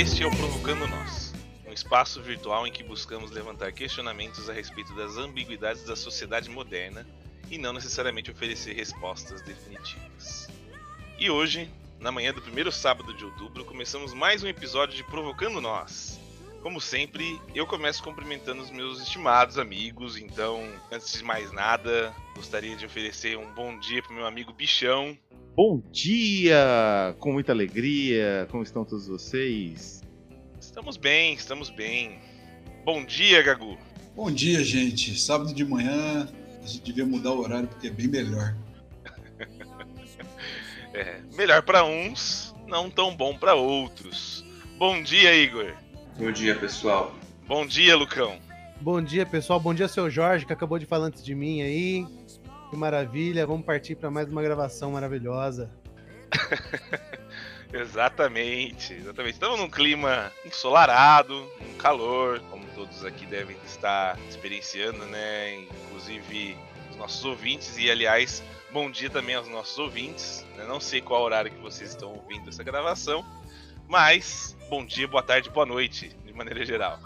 Este é o Provocando Nós, um espaço virtual em que buscamos levantar questionamentos a respeito das ambiguidades da sociedade moderna e não necessariamente oferecer respostas definitivas. E hoje, na manhã do primeiro sábado de outubro, começamos mais um episódio de Provocando Nós. Como sempre, eu começo cumprimentando os meus estimados amigos, então, antes de mais nada, gostaria de oferecer um bom dia para meu amigo Bichão. Bom dia! Com muita alegria, como estão todos vocês? Estamos bem, estamos bem. Bom dia, Gagu. Bom dia, gente. Sábado de manhã, a gente devia mudar o horário porque é bem melhor. é, melhor para uns, não tão bom para outros. Bom dia, Igor. Bom dia, pessoal. Bom dia, Lucão. Bom dia, pessoal. Bom dia, seu Jorge, que acabou de falar antes de mim aí. Que maravilha. Vamos partir para mais uma gravação maravilhosa. exatamente, exatamente. Estamos num clima ensolarado, um calor, como todos aqui devem estar experienciando, né? Inclusive os nossos ouvintes e, aliás, bom dia também aos nossos ouvintes. Né? Não sei qual horário que vocês estão ouvindo essa gravação, mas bom dia, boa tarde, boa noite, de maneira geral.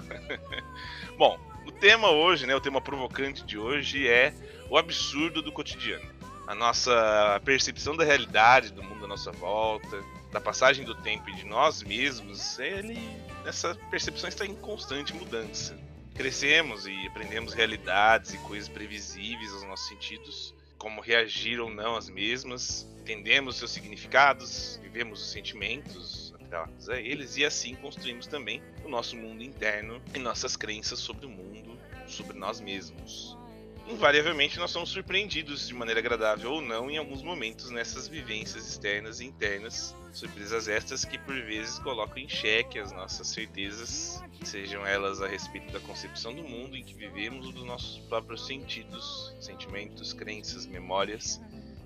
Bom, o tema hoje, né, o tema provocante de hoje é o absurdo do cotidiano. A nossa percepção da realidade, do mundo à nossa volta, da passagem do tempo e de nós mesmos, ele, essa percepção está em constante mudança. Crescemos e aprendemos realidades e coisas previsíveis aos nossos sentidos, como reagir ou não às mesmas, entendemos seus significados, vivemos os sentimentos, adaptados a eles e assim construímos também o nosso mundo interno e nossas crenças sobre o mundo, sobre nós mesmos. Invariavelmente nós somos surpreendidos de maneira agradável ou não em alguns momentos nessas vivências externas e internas, surpresas estas que por vezes colocam em xeque as nossas certezas, sejam elas a respeito da concepção do mundo em que vivemos ou dos nossos próprios sentidos, sentimentos, crenças, memórias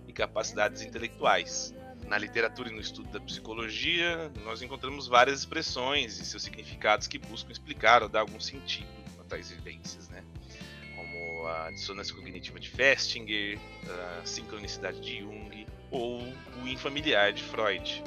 e capacidades intelectuais. Na literatura e no estudo da psicologia, nós encontramos várias expressões e seus significados que buscam explicar ou dar algum sentido a tais vivências, né? A dissonância cognitiva de Festinger, a sincronicidade de Jung ou o infamiliar de Freud.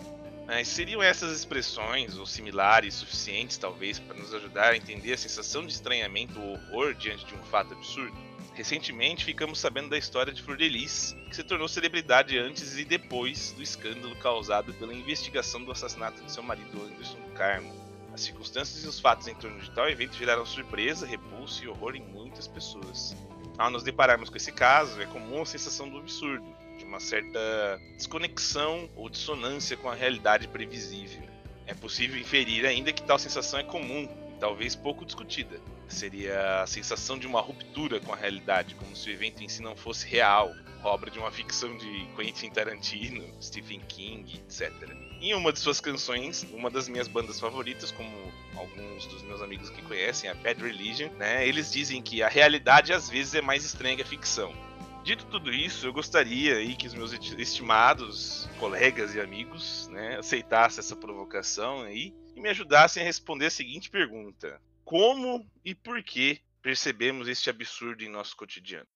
Mas seriam essas expressões ou similares suficientes, talvez, para nos ajudar a entender a sensação de estranhamento ou horror diante de um fato absurdo? Recentemente ficamos sabendo da história de Flor de Lis, que se tornou celebridade antes e depois do escândalo causado pela investigação do assassinato de seu marido Anderson Carmo. As circunstâncias e os fatos em torno de tal evento geraram surpresa, repulso e horror em muitas pessoas. Ao nos depararmos com esse caso, é comum a sensação do absurdo, de uma certa desconexão ou dissonância com a realidade previsível. É possível inferir ainda que tal sensação é comum e talvez pouco discutida, Seria a sensação de uma ruptura com a realidade, como se o evento em si não fosse real, obra de uma ficção de Quentin Tarantino, Stephen King, etc. Em uma de suas canções, uma das minhas bandas favoritas, como alguns dos meus amigos que conhecem, a Bad Religion, né, eles dizem que a realidade às vezes é mais estranha que a ficção. Dito tudo isso, eu gostaria aí que os meus estimados colegas e amigos né, aceitassem essa provocação aí e me ajudassem a responder a seguinte pergunta: como e por que percebemos este absurdo em nosso cotidiano.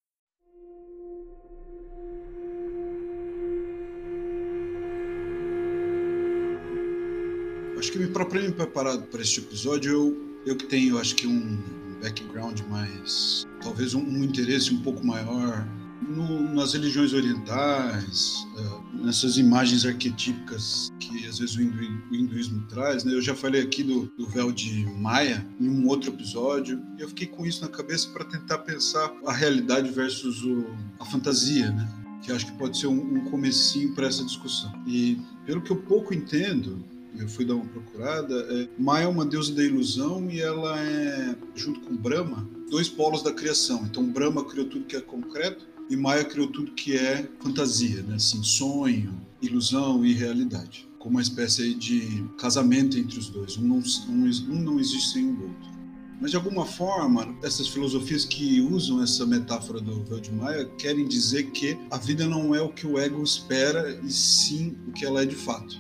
Acho que me próprio preparado para este episódio, eu, eu que tenho, acho que um background mais, talvez um, um interesse um pouco maior no, nas religiões orientais, uh, nessas imagens arquetípicas que às vezes o, hindu, o hinduísmo traz. Né? Eu já falei aqui do, do, véu de Maia em um outro episódio, e eu fiquei com isso na cabeça para tentar pensar a realidade versus o, a fantasia, né? que acho que pode ser um, um comecinho para essa discussão. E pelo que eu pouco entendo, eu fui dar uma procurada. É, Maia é uma deusa da ilusão e ela é, junto com Brahma, dois polos da criação. Então, Brahma criou tudo que é concreto e Maia criou tudo que é fantasia, né? Assim, sonho, ilusão e realidade, como uma espécie de casamento entre os dois. Um não, um, um não existe sem o outro. Mas de alguma forma, essas filosofias que usam essa metáfora do véu de querem dizer que a vida não é o que o ego espera e sim o que ela é de fato.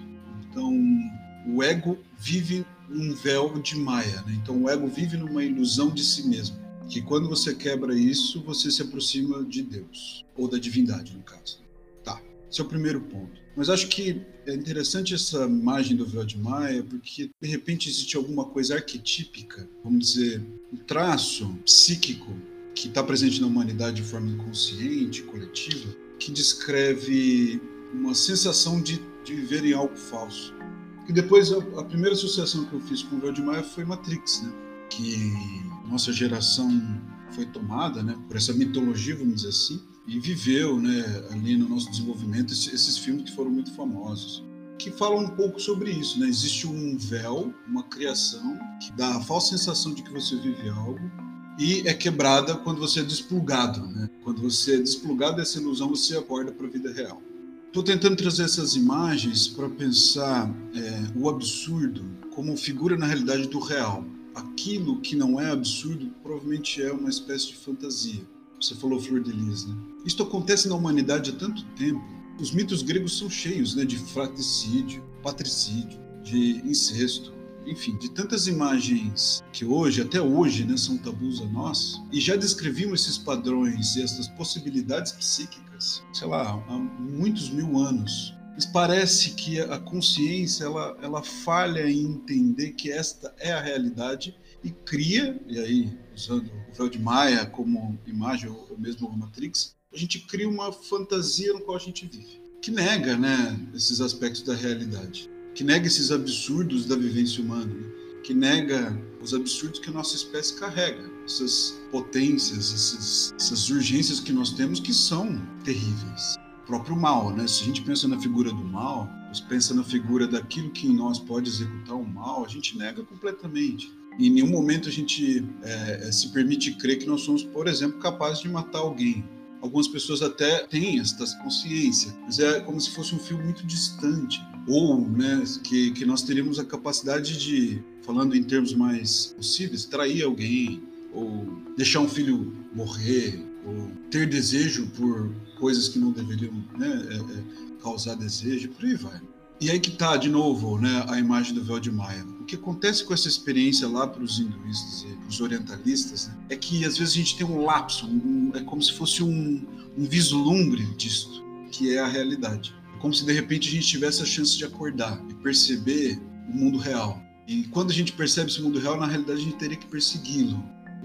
Então, o ego vive um véu de Maia, né? Então, o ego vive numa ilusão de si mesmo que quando você quebra isso, você se aproxima de Deus, ou da divindade, no caso. Tá. Esse é o primeiro ponto. Mas acho que é interessante essa imagem do véu de Maia, porque de repente existe alguma coisa arquetípica, vamos dizer, um traço psíquico que está presente na humanidade de forma inconsciente, coletiva, que descreve uma sensação de, de viver em algo falso. E depois a, a, primeira associação que eu fiz com o véu de Maia foi Matrix, né? Que nossa geração foi tomada, né, por essa mitologia, vamos dizer assim, e viveu, né, ali no nosso desenvolvimento esses filmes que foram muito famosos, que falam um pouco sobre isso, né? Existe um véu, uma criação que dá a falsa sensação de que você vive algo e é quebrada quando você é desplugado, né? Quando você é desplugado dessa ilusão, você acorda para a vida real. Estou tentando trazer essas imagens para pensar é, o absurdo como figura na realidade do real. Aquilo que não é absurdo provavelmente é uma espécie de fantasia. Você falou Flor de Lis, né? Isto acontece na humanidade há tanto tempo. Os mitos gregos são cheios né, de fratricídio, patricídio, de incesto, enfim, de tantas imagens que hoje, até hoje, né, são tabus a nós, e já descreviam esses padrões e essas possibilidades psíquicas, sei lá, há muitos mil anos. Mas parece que a consciência ela, ela falha em entender que esta é a realidade e cria, e aí usando o véu de Maia como imagem, ou mesmo o Matrix, a gente cria uma fantasia no qual a gente vive, que nega né, esses aspectos da realidade, que nega esses absurdos da vivência humana, né? que nega os absurdos que a nossa espécie carrega, essas potências, essas, essas urgências que nós temos que são terríveis. O próprio mal, né? Se a gente pensa na figura do mal, se pensa na figura daquilo que em nós pode executar o mal, a gente nega completamente. Em nenhum momento a gente é, se permite crer que nós somos, por exemplo, capazes de matar alguém. Algumas pessoas até têm esta consciência, mas é como se fosse um fio muito distante. Ou né, que, que nós teríamos a capacidade de, falando em termos mais possíveis, trair alguém, ou deixar um filho morrer, ou ter desejo por coisas que não deveriam né, é, é, causar desejo, por aí vai. E aí que está, de novo, né, a imagem do véu de Maia. O que acontece com essa experiência lá para os hinduístas e os orientalistas né, é que às vezes a gente tem um lapso, um, é como se fosse um, um vislumbre disso, que é a realidade. É como se de repente a gente tivesse a chance de acordar e perceber o mundo real. E quando a gente percebe esse mundo real, na realidade a gente teria que persegui-lo.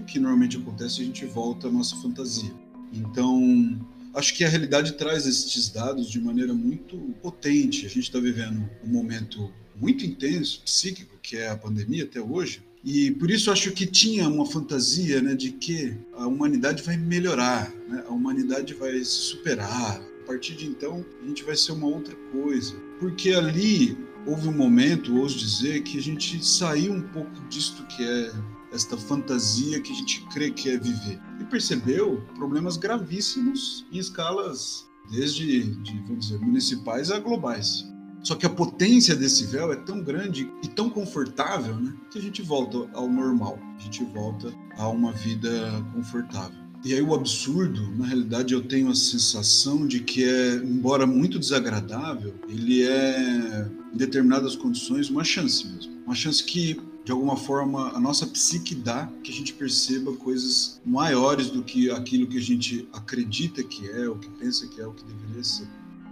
Que normalmente acontece, a gente volta à nossa fantasia. Então, acho que a realidade traz esses dados de maneira muito potente. A gente está vivendo um momento muito intenso, psíquico, que é a pandemia até hoje. E por isso acho que tinha uma fantasia né, de que a humanidade vai melhorar, né? a humanidade vai se superar. A partir de então, a gente vai ser uma outra coisa. Porque ali houve um momento, ouso dizer, que a gente saiu um pouco disto que é esta fantasia que a gente crê que é viver. E percebeu problemas gravíssimos em escalas desde, de, vamos dizer, municipais a globais. Só que a potência desse véu é tão grande e tão confortável, né, que a gente volta ao normal, a gente volta a uma vida confortável. E aí o absurdo, na realidade, eu tenho a sensação de que é, embora muito desagradável, ele é, em determinadas condições, uma chance mesmo. Uma chance que de alguma forma a nossa psique dá que a gente perceba coisas maiores do que aquilo que a gente acredita que é, ou que pensa que é, o que deveria ser.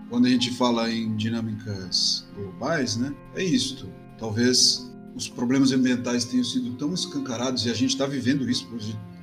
Quando a gente fala em dinâmicas globais, né, é isto. Talvez os problemas ambientais tenham sido tão escancarados e a gente está vivendo isso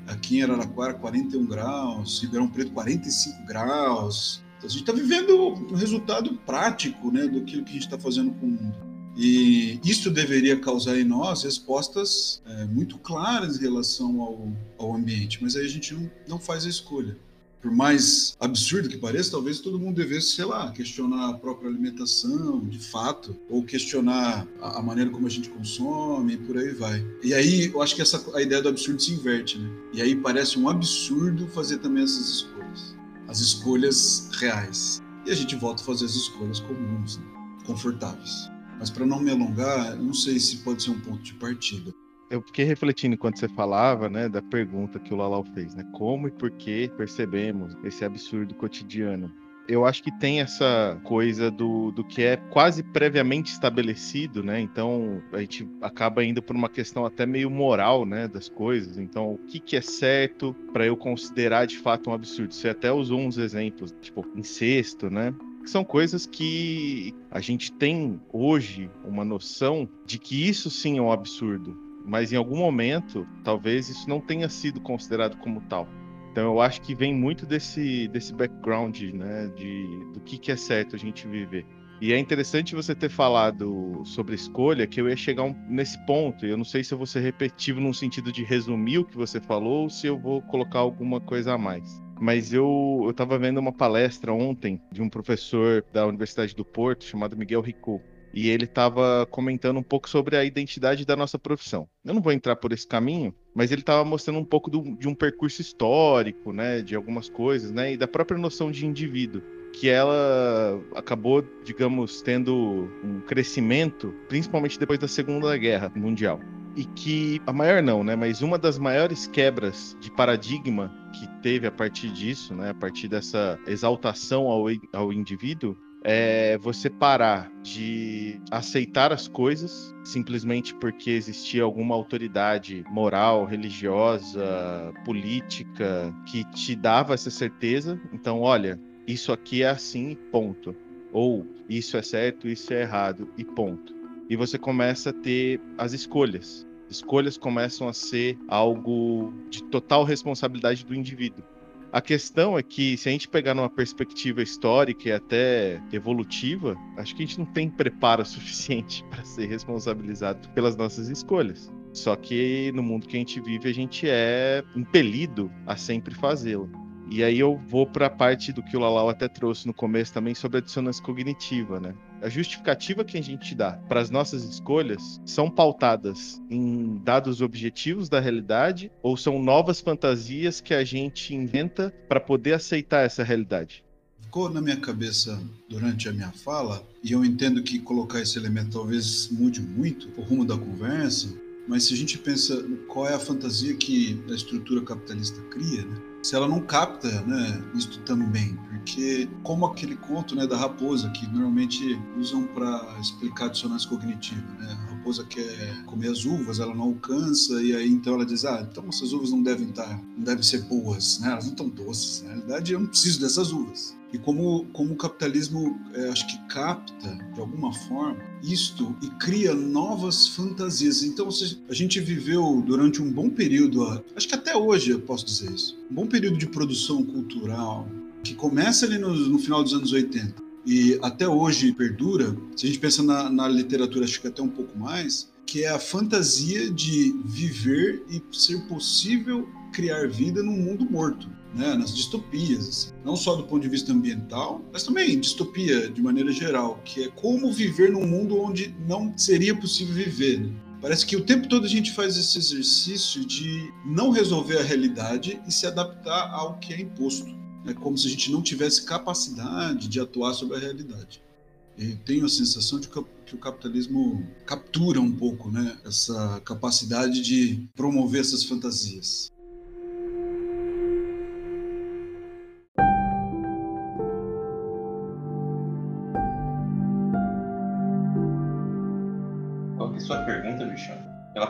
aqui em Araraquara 41 graus, Ribeirão Preto 45 graus. Então, a gente está vivendo o resultado prático, né, do que a gente está fazendo com o mundo. E isso deveria causar em nós respostas é, muito claras em relação ao, ao ambiente, mas aí a gente não, não faz a escolha. Por mais absurdo que pareça, talvez todo mundo devesse, sei lá, questionar a própria alimentação, de fato, ou questionar a, a maneira como a gente consome, e por aí vai. E aí eu acho que essa, a ideia do absurdo se inverte, né? E aí parece um absurdo fazer também essas escolhas. As escolhas reais. E a gente volta a fazer as escolhas comuns, né? confortáveis. Mas para não me alongar, não sei se pode ser um ponto de partida. Eu fiquei refletindo enquanto você falava, né, da pergunta que o Lalau fez, né? Como e por que percebemos esse absurdo cotidiano? Eu acho que tem essa coisa do, do que é quase previamente estabelecido, né? Então a gente acaba indo por uma questão até meio moral, né, das coisas. Então, o que, que é certo para eu considerar de fato um absurdo? Você até usou uns exemplos, tipo incesto, né? São coisas que a gente tem hoje uma noção de que isso sim é um absurdo, mas em algum momento talvez isso não tenha sido considerado como tal. Então eu acho que vem muito desse, desse background, né, de, do que, que é certo a gente viver. E é interessante você ter falado sobre escolha, que eu ia chegar um, nesse ponto. Eu não sei se eu vou ser repetitivo no sentido de resumir o que você falou ou se eu vou colocar alguma coisa a mais. Mas eu estava vendo uma palestra ontem de um professor da Universidade do Porto chamado Miguel Rico. E ele estava comentando um pouco sobre a identidade da nossa profissão. Eu não vou entrar por esse caminho, mas ele estava mostrando um pouco do, de um percurso histórico, né, de algumas coisas, né, e da própria noção de indivíduo que ela acabou, digamos, tendo um crescimento, principalmente depois da Segunda Guerra Mundial. E que a maior não, né, mas uma das maiores quebras de paradigma que teve a partir disso, né, a partir dessa exaltação ao, ao indivíduo, é você parar de aceitar as coisas simplesmente porque existia alguma autoridade moral, religiosa, política que te dava essa certeza. Então, olha, isso aqui é assim, ponto. Ou isso é certo, isso é errado, e ponto. E você começa a ter as escolhas. Escolhas começam a ser algo de total responsabilidade do indivíduo. A questão é que, se a gente pegar numa perspectiva histórica e até evolutiva, acho que a gente não tem preparo suficiente para ser responsabilizado pelas nossas escolhas. Só que no mundo que a gente vive, a gente é impelido a sempre fazê-lo. E aí eu vou para a parte do que o Lalau até trouxe no começo também sobre a dissonância cognitiva, né? A justificativa que a gente dá para as nossas escolhas são pautadas em dados objetivos da realidade ou são novas fantasias que a gente inventa para poder aceitar essa realidade? Ficou na minha cabeça durante a minha fala, e eu entendo que colocar esse elemento talvez mude muito o rumo da conversa, mas se a gente pensa qual é a fantasia que a estrutura capitalista cria, né? Se ela não capta né, isso também, porque como aquele conto né, da raposa que normalmente usam para explicar dissonância cognitiva, né? A raposa quer comer as uvas, ela não alcança e aí então ela diz, ah, então essas uvas não devem estar, não devem ser boas, né? Elas não estão doces. Na realidade, eu não preciso dessas uvas. E como, como o capitalismo, é, acho que capta, de alguma forma, isto e cria novas fantasias. Então, a gente viveu durante um bom período, acho que até hoje eu posso dizer isso, um bom período de produção cultural, que começa ali no, no final dos anos 80 e até hoje perdura, se a gente pensa na, na literatura, acho que até um pouco mais, que é a fantasia de viver e ser possível criar vida num mundo morto né, nas distopias, assim. não só do ponto de vista ambiental, mas também distopia de maneira geral, que é como viver num mundo onde não seria possível viver. Né? Parece que o tempo todo a gente faz esse exercício de não resolver a realidade e se adaptar ao que é imposto. É como se a gente não tivesse capacidade de atuar sobre a realidade. Eu tenho a sensação de que o capitalismo captura um pouco né, essa capacidade de promover essas fantasias.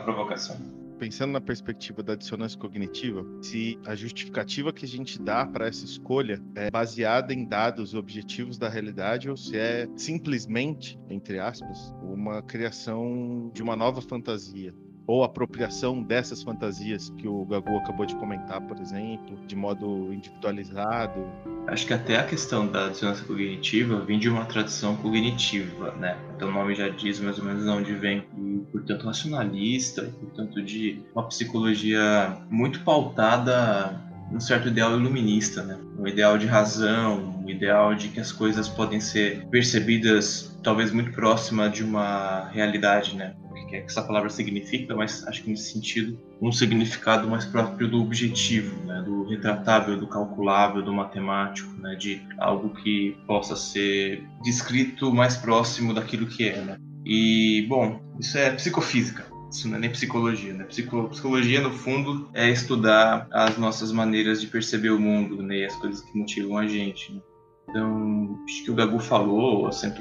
Provocação. Pensando na perspectiva da dissonância cognitiva, se a justificativa que a gente dá para essa escolha é baseada em dados objetivos da realidade ou se é simplesmente, entre aspas, uma criação de uma nova fantasia ou apropriação dessas fantasias que o Gagu acabou de comentar, por exemplo, de modo individualizado. Acho que até a questão da dissonância cognitiva vem de uma tradição cognitiva, né? Então o nome já diz mais ou menos de onde vem, e portanto racionalista, portanto de uma psicologia muito pautada um certo ideal iluminista, né? Um ideal de razão, um ideal de que as coisas podem ser percebidas talvez muito próxima de uma realidade, né? Que, é que essa palavra significa, mas acho que nesse sentido, um significado mais próprio do objetivo, né, do retratável, do calculável, do matemático, né, de algo que possa ser descrito mais próximo daquilo que é. Né? E, bom, isso é psicofísica. Isso não é nem psicologia, né? Psico, psicologia, no fundo, é estudar as nossas maneiras de perceber o mundo, né? E as coisas que motivam a gente. Né? Então, acho que o Gabu falou, assim,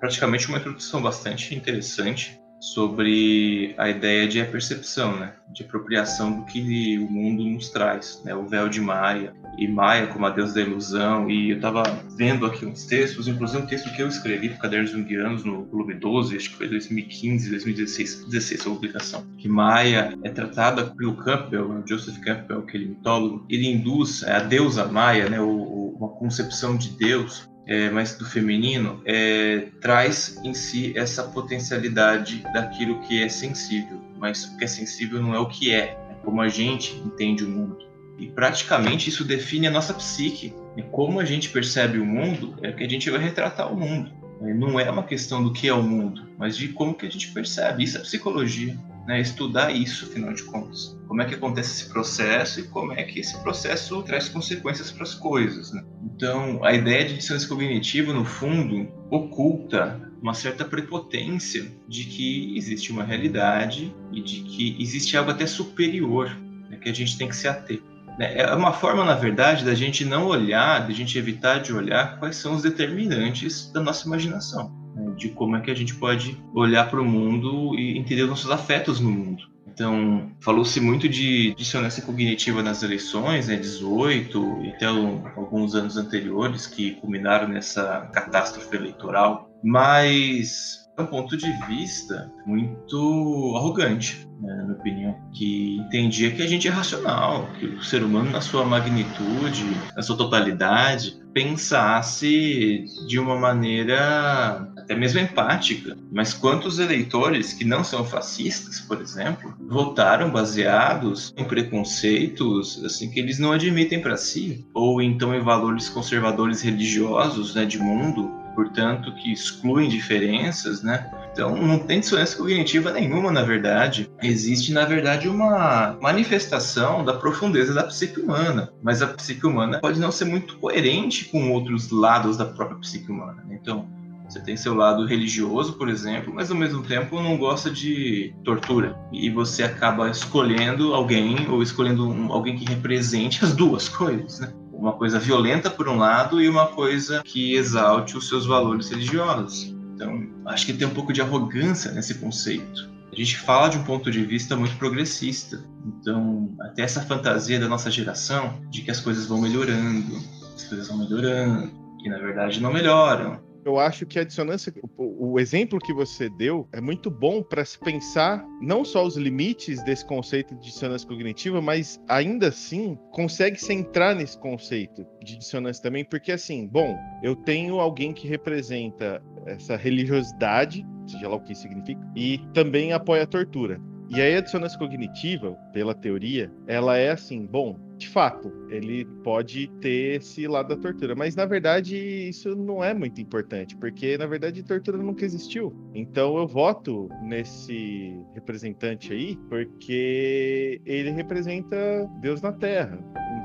praticamente uma introdução bastante interessante sobre a ideia de percepção, né? de apropriação do que o mundo nos traz, né? o véu de Maia, e Maia como a deusa da ilusão, e eu estava vendo aqui uns textos, inclusive um texto que eu escrevi para Cadernos Jungianos no Clube 12, acho que foi 2015, 2016, 16 a publicação, que Maia é tratada pelo Campbell, Joseph Campbell, aquele mitólogo, ele induz a deusa Maia, né? o, uma concepção de Deus é, mas do feminino, é, traz em si essa potencialidade daquilo que é sensível. Mas o que é sensível não é o que é, é como a gente entende o mundo. E praticamente isso define a nossa psique. E como a gente percebe o mundo é que a gente vai retratar o mundo. Não é uma questão do que é o mundo, mas de como que a gente percebe. Isso é psicologia né, estudar isso, afinal de contas. Como é que acontece esse processo e como é que esse processo traz consequências para as coisas. Né? Então, a ideia de dissonância cognitiva, no fundo, oculta uma certa prepotência de que existe uma realidade e de que existe algo até superior né, que a gente tem que se ater. Né? É uma forma, na verdade, da gente não olhar, da gente evitar de olhar quais são os determinantes da nossa imaginação de como é que a gente pode olhar para o mundo e entender os nossos afetos no mundo. Então, falou-se muito de dissonância cognitiva nas eleições, né, 18 e até alguns anos anteriores que culminaram nessa catástrofe eleitoral, mas é um ponto de vista muito arrogante, né, na minha opinião, que entendia que a gente é racional, que o ser humano, na sua magnitude, na sua totalidade, pensasse de uma maneira até mesmo empática. Mas quantos eleitores que não são fascistas, por exemplo, votaram baseados em preconceitos assim que eles não admitem para si, ou então em valores conservadores religiosos, né, de mundo, portanto, que excluem diferenças, né? Então, não tem dissonância cognitiva nenhuma, na verdade. Existe, na verdade, uma manifestação da profundeza da psique humana. Mas a psique humana pode não ser muito coerente com outros lados da própria psique humana. Né? Então, você tem seu lado religioso, por exemplo, mas ao mesmo tempo não gosta de tortura. E você acaba escolhendo alguém, ou escolhendo um, alguém que represente as duas coisas, né? uma coisa violenta por um lado e uma coisa que exalte os seus valores religiosos. Então, acho que tem um pouco de arrogância nesse conceito. A gente fala de um ponto de vista muito progressista. Então, até essa fantasia da nossa geração de que as coisas vão melhorando, as coisas vão melhorando, que na verdade não melhoram eu acho que a dissonância, o, o exemplo que você deu é muito bom para se pensar não só os limites desse conceito de dissonância cognitiva, mas ainda assim consegue se entrar nesse conceito de dissonância também, porque assim, bom, eu tenho alguém que representa essa religiosidade, seja lá o que significa, e também apoia a tortura. E aí a dissonância cognitiva, pela teoria, ela é assim, bom, de fato, ele pode ter esse lado da tortura, mas na verdade isso não é muito importante, porque na verdade tortura nunca existiu. Então eu voto nesse representante aí porque ele representa Deus na Terra.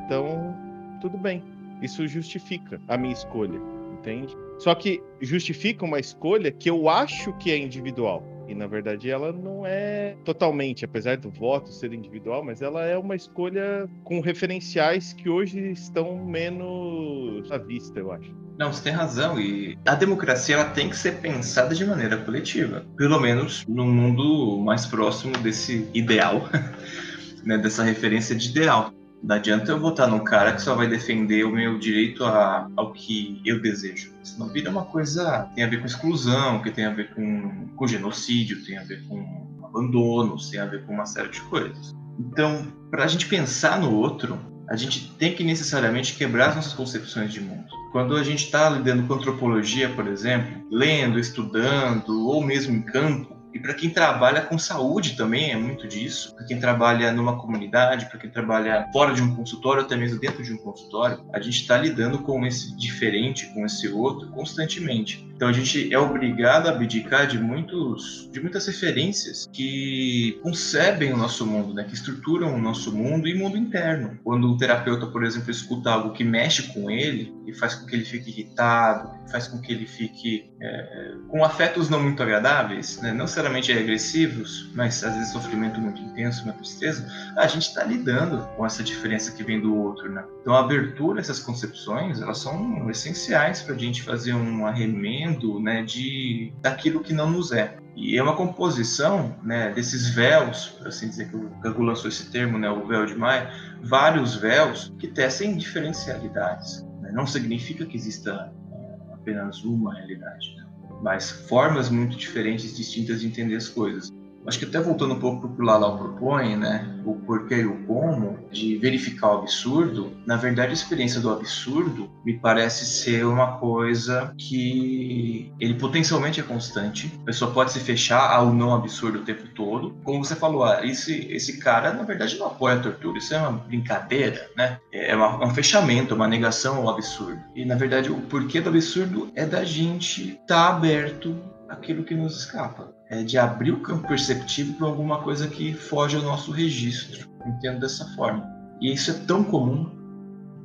Então, tudo bem. Isso justifica a minha escolha, entende? Só que justifica uma escolha que eu acho que é individual. E na verdade ela não é totalmente, apesar do voto ser individual, mas ela é uma escolha com referenciais que hoje estão menos à vista, eu acho. Não, você tem razão. E a democracia ela tem que ser pensada de maneira coletiva. Pelo menos no mundo mais próximo desse ideal, né, dessa referência de ideal. Não adianta eu votar num cara que só vai defender o meu direito a, ao que eu desejo. Senão vira uma coisa que tem a ver com exclusão, que tem a ver com, com genocídio, tem a ver com abandono, tem a ver com uma série de coisas. Então, para a gente pensar no outro, a gente tem que necessariamente quebrar as nossas concepções de mundo. Quando a gente está lidando com antropologia, por exemplo, lendo, estudando, ou mesmo em campo, e para quem trabalha com saúde também é muito disso. Para quem trabalha numa comunidade, para quem trabalha fora de um consultório, até mesmo dentro de um consultório, a gente está lidando com esse diferente, com esse outro, constantemente. Então a gente é obrigado a abdicar de muitos, de muitas referências que concebem o nosso mundo, né? que estruturam o nosso mundo e mundo interno. Quando um terapeuta, por exemplo, escuta algo que mexe com ele e faz com que ele fique irritado, faz com que ele fique é, com afetos não muito agradáveis, né? não necessariamente agressivos, mas às vezes sofrimento muito intenso, uma tristeza, a gente está lidando com essa diferença que vem do outro, né? Então a abertura essas concepções, elas são essenciais para a gente fazer um arremendo, né, de daquilo que não nos é. E é uma composição né, desses véus, por assim dizer, que o Gagu lançou esse termo, né, o véu de Maia, vários véus que tecem diferentes realidades. Né? Não significa que exista é, apenas uma realidade, né? mas formas muito diferentes, distintas de entender as coisas. Acho que até voltando um pouco para o que o Lalau propõe, né, o porquê e o como, de verificar o absurdo, na verdade a experiência do absurdo me parece ser uma coisa que ele potencialmente é constante. A pessoa pode se fechar ao não absurdo o tempo todo. Como você falou, ah, esse, esse cara na verdade não apoia a tortura, isso é uma brincadeira, né? É uma, um fechamento, uma negação ao absurdo. E na verdade o porquê do absurdo é da gente estar tá aberto àquilo que nos escapa é, de abrir o campo perceptivo para alguma coisa que foge ao nosso registro. Entendo dessa forma. E isso é tão comum.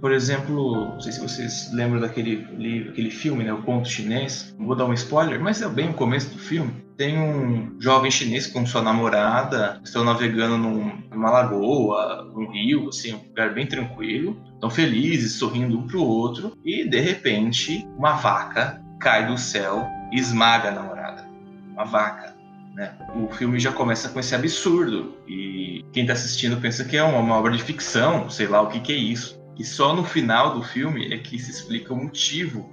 Por exemplo, não sei se vocês lembram daquele livro, aquele filme, né, O Conto Chinês. Não vou dar um spoiler, mas é bem o começo do filme. Tem um jovem chinês com sua namorada, estão navegando num, numa lagoa, num rio, assim, um lugar bem tranquilo. Estão felizes, sorrindo um para o outro. E, de repente, uma vaca cai do céu e esmaga a namorada. Uma vaca. Né? O filme já começa com esse absurdo e quem está assistindo pensa que é uma, uma, obra de ficção, sei lá o que, que é isso. E só no final do filme é que se explica o motivo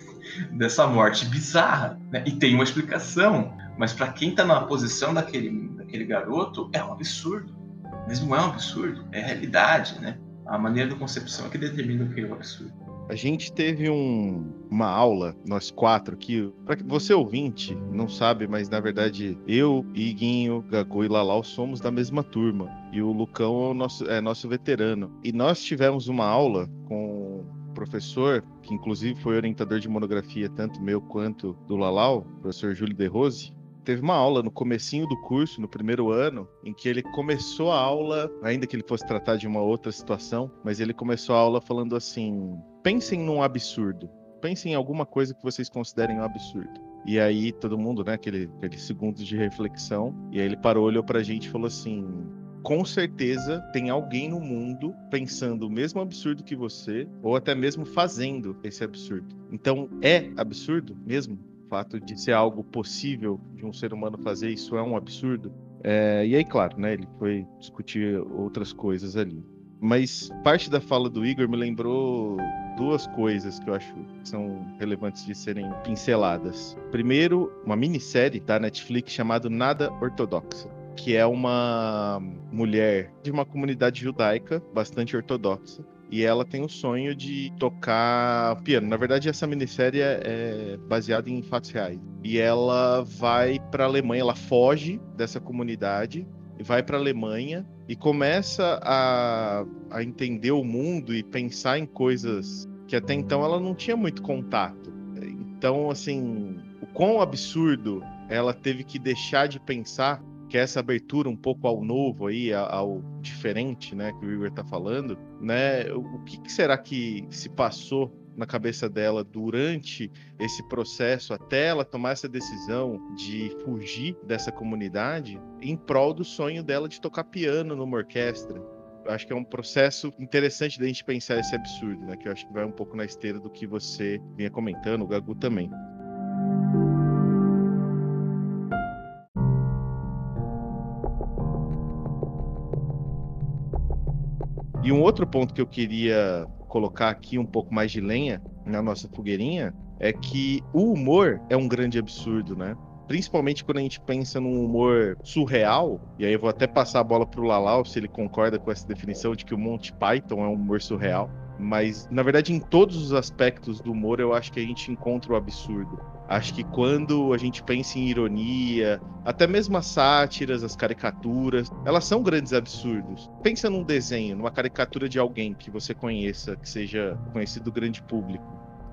dessa morte bizarra. Né? E tem uma explicação, mas para quem está na posição daquele, daquele garoto é um absurdo. Mas não é um absurdo, é realidade, né? A maneira da concepção é que determina o que é o absurdo. A gente teve um, uma aula, nós quatro aqui. Para você ouvinte, não sabe, mas na verdade eu, Iguinho, Gago e Lalau somos da mesma turma. E o Lucão é nosso, é nosso veterano. E nós tivemos uma aula com o professor, que inclusive foi orientador de monografia, tanto meu quanto do Lalau, professor Júlio De Rose, teve uma aula no comecinho do curso, no primeiro ano, em que ele começou a aula, ainda que ele fosse tratar de uma outra situação, mas ele começou a aula falando assim: pensem num absurdo. Pensem em alguma coisa que vocês considerem um absurdo. E aí todo mundo, né, aquele, aquele segundos de reflexão, e aí ele parou, olhou pra gente e falou assim: com certeza tem alguém no mundo pensando o mesmo absurdo que você, ou até mesmo fazendo esse absurdo. Então, é absurdo mesmo? Fato de ser algo possível de um ser humano fazer, isso é um absurdo. É, e aí, claro, né, ele foi discutir outras coisas ali. Mas parte da fala do Igor me lembrou duas coisas que eu acho que são relevantes de serem pinceladas. Primeiro, uma minissérie da Netflix chamada Nada Ortodoxa, que é uma mulher de uma comunidade judaica bastante ortodoxa e ela tem o sonho de tocar piano. Na verdade, essa minissérie é baseada em fatos reais. E ela vai para a Alemanha, ela foge dessa comunidade e vai para a Alemanha e começa a, a entender o mundo e pensar em coisas que até então ela não tinha muito contato. Então, assim, o quão absurdo ela teve que deixar de pensar que é essa abertura um pouco ao novo aí, ao diferente, né, que o Igor está falando, né? O que, que será que se passou na cabeça dela durante esse processo até ela tomar essa decisão de fugir dessa comunidade em prol do sonho dela de tocar piano numa orquestra. Acho que é um processo interessante da gente pensar esse absurdo, né? Que eu acho que vai um pouco na esteira do que você vinha comentando, o Gagu também. E um outro ponto que eu queria colocar aqui um pouco mais de lenha na nossa fogueirinha é que o humor é um grande absurdo, né? Principalmente quando a gente pensa num humor surreal, e aí eu vou até passar a bola pro Lalau se ele concorda com essa definição de que o Monty Python é um humor surreal. Mas, na verdade, em todos os aspectos do humor, eu acho que a gente encontra o absurdo. Acho que quando a gente pensa em ironia, até mesmo as sátiras, as caricaturas, elas são grandes absurdos. Pensa num desenho, numa caricatura de alguém que você conheça, que seja conhecido do grande público.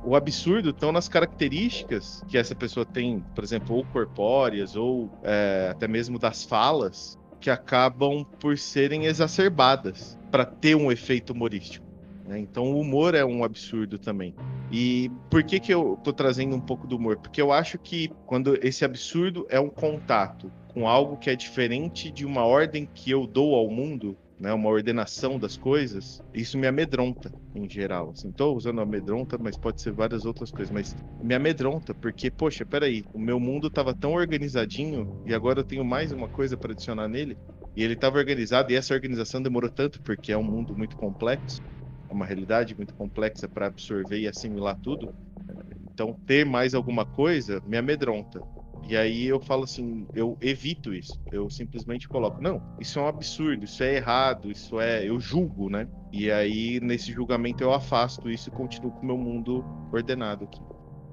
O absurdo estão nas características que essa pessoa tem, por exemplo, ou corpóreas, ou é, até mesmo das falas, que acabam por serem exacerbadas para ter um efeito humorístico. Né? Então o humor é um absurdo também. E por que, que eu tô trazendo um pouco do humor? Porque eu acho que quando esse absurdo é um contato com algo que é diferente de uma ordem que eu dou ao mundo, né, uma ordenação das coisas, isso me amedronta em geral. Assim, tô usando amedronta, mas pode ser várias outras coisas, mas me amedronta porque, poxa, peraí, o meu mundo estava tão organizadinho e agora eu tenho mais uma coisa para adicionar nele. E ele estava organizado e essa organização demorou tanto porque é um mundo muito complexo, uma realidade muito complexa para absorver e assimilar tudo. Então, ter mais alguma coisa me amedronta. E aí eu falo assim, eu evito isso. Eu simplesmente coloco, não, isso é um absurdo, isso é errado, isso é, eu julgo, né? E aí nesse julgamento eu afasto isso e continuo com o meu mundo ordenado aqui.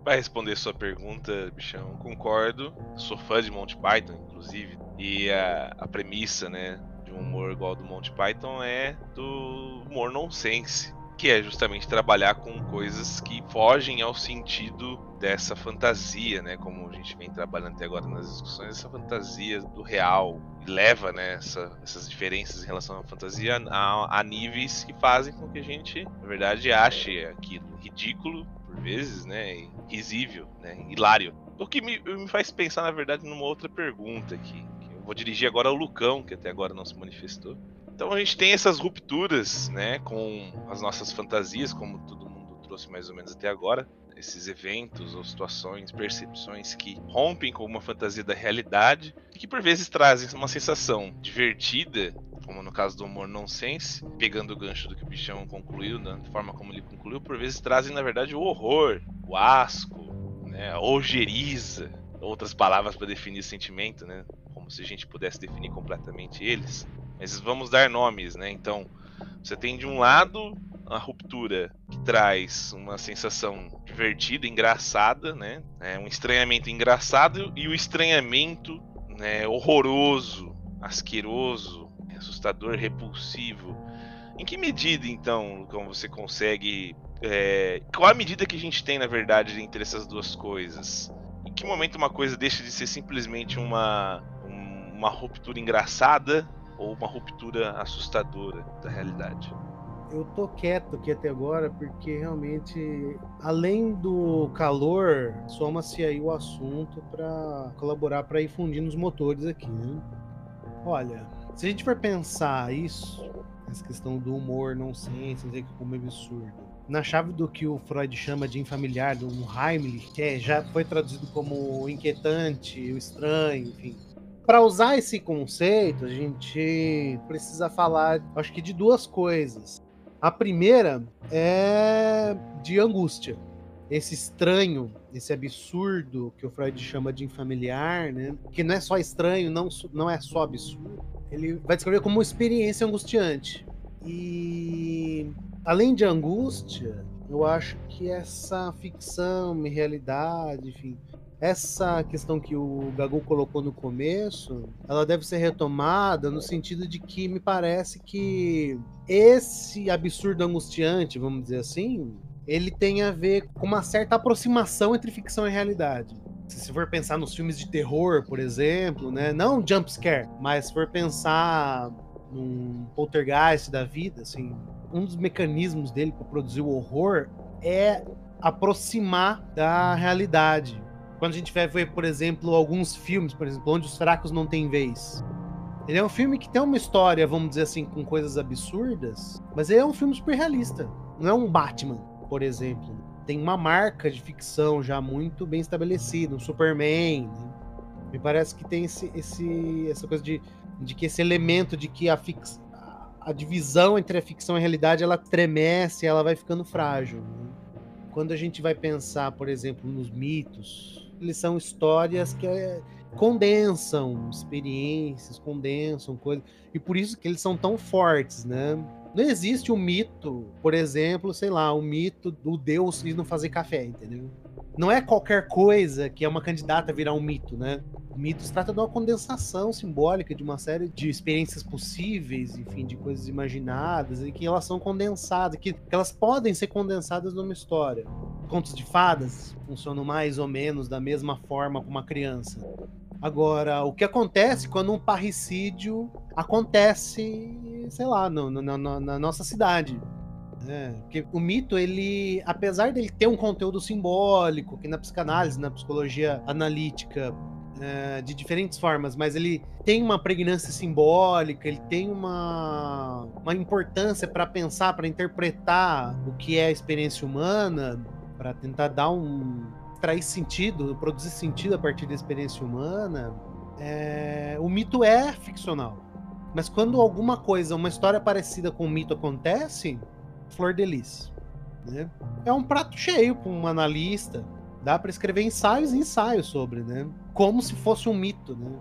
Para responder sua pergunta, bichão, concordo. Sou fã de Monty Python, inclusive. E a, a premissa, né, de um humor igual ao do Monty Python é do humor nonsense que é justamente trabalhar com coisas que fogem ao sentido dessa fantasia, né? Como a gente vem trabalhando até agora nas discussões, essa fantasia do real leva, né, essa, essas diferenças em relação à fantasia a, a, níveis que fazem com que a gente, na verdade, ache aquilo ridículo por vezes, né, risível, né, hilário. O que me, me faz pensar, na verdade, numa outra pergunta aqui, vou dirigir agora ao Lucão, que até agora não se manifestou. Então a gente tem essas rupturas, né, com as nossas fantasias, como todo mundo trouxe mais ou menos até agora, esses eventos ou situações, percepções que rompem com uma fantasia da realidade e que por vezes trazem uma sensação divertida, como no caso do humor nonsense, pegando o gancho do que o bichão concluiu, da forma como ele concluiu, por vezes trazem na verdade o horror, o asco, né, a ojeriza, outras palavras para definir sentimento, né, como se a gente pudesse definir completamente eles. Mas vamos dar nomes, né? Então, você tem de um lado a ruptura que traz uma sensação divertida, engraçada, né? É um estranhamento engraçado e o estranhamento né, horroroso, asqueroso, assustador, repulsivo. Em que medida, então, como você consegue. É, qual a medida que a gente tem, na verdade, entre essas duas coisas? Que momento uma coisa deixa de ser simplesmente uma, uma ruptura engraçada ou uma ruptura assustadora da realidade. Eu tô quieto aqui até agora porque realmente, além do calor, soma-se aí o assunto para colaborar para ir fundindo os motores aqui, né? Olha, se a gente for pensar isso, essa questão do humor nonsense, dizer que como é absurdo, na chave do que o Freud chama de infamiliar, do Heimlich, que é, já foi traduzido como inquietante, o estranho, enfim para usar esse conceito, a gente precisa falar, acho que de duas coisas. A primeira é de angústia. Esse estranho, esse absurdo que o Freud chama de infamiliar, né? Que não é só estranho, não, não é só absurdo. Ele vai descrever como uma experiência angustiante. E além de angústia, eu acho que essa ficção, realidade, enfim, essa questão que o Gagu colocou no começo, ela deve ser retomada no sentido de que me parece que esse absurdo angustiante, vamos dizer assim, ele tem a ver com uma certa aproximação entre ficção e realidade. Se for pensar nos filmes de terror, por exemplo, né? Não jump scare, mas se for pensar num poltergeist da vida, assim, um dos mecanismos dele para produzir o horror é aproximar da realidade quando a gente vai ver, por exemplo, alguns filmes, por exemplo, onde os fracos não têm vez. Ele é um filme que tem uma história, vamos dizer assim, com coisas absurdas, mas ele é um filme super realista. Não é um Batman, por exemplo. Tem uma marca de ficção já muito bem estabelecida, um Superman. Né? Me parece que tem esse, esse, essa coisa de, de que esse elemento de que a, fix, a divisão entre a ficção e a realidade ela tremece, ela vai ficando frágil. Né? Quando a gente vai pensar, por exemplo, nos mitos, eles são histórias que é, condensam experiências, condensam coisas, e por isso que eles são tão fortes, né? Não existe um mito, por exemplo, sei lá, o um mito do Deus e não fazer café, entendeu? Não é qualquer coisa que é uma candidata a virar um mito, né? O mito se trata de uma condensação simbólica de uma série de experiências possíveis, enfim, de coisas imaginadas, e que elas são condensadas, que, que elas podem ser condensadas numa história. Contos de fadas funcionam mais ou menos da mesma forma com uma criança. Agora, o que acontece quando um parricídio acontece, sei lá, no, no, no, na nossa cidade? É, porque o mito, ele, apesar dele ter um conteúdo simbólico, que na psicanálise, na psicologia analítica, é, de diferentes formas, mas ele tem uma pregnância simbólica, ele tem uma, uma importância para pensar, para interpretar o que é a experiência humana, para tentar dar um. trair sentido, produzir sentido a partir da experiência humana. É, o mito é ficcional. Mas quando alguma coisa, uma história parecida com o mito acontece, flor de lis. Né? É um prato cheio para um analista. Dá para escrever ensaios e ensaios sobre, né? Como se fosse um mito, né?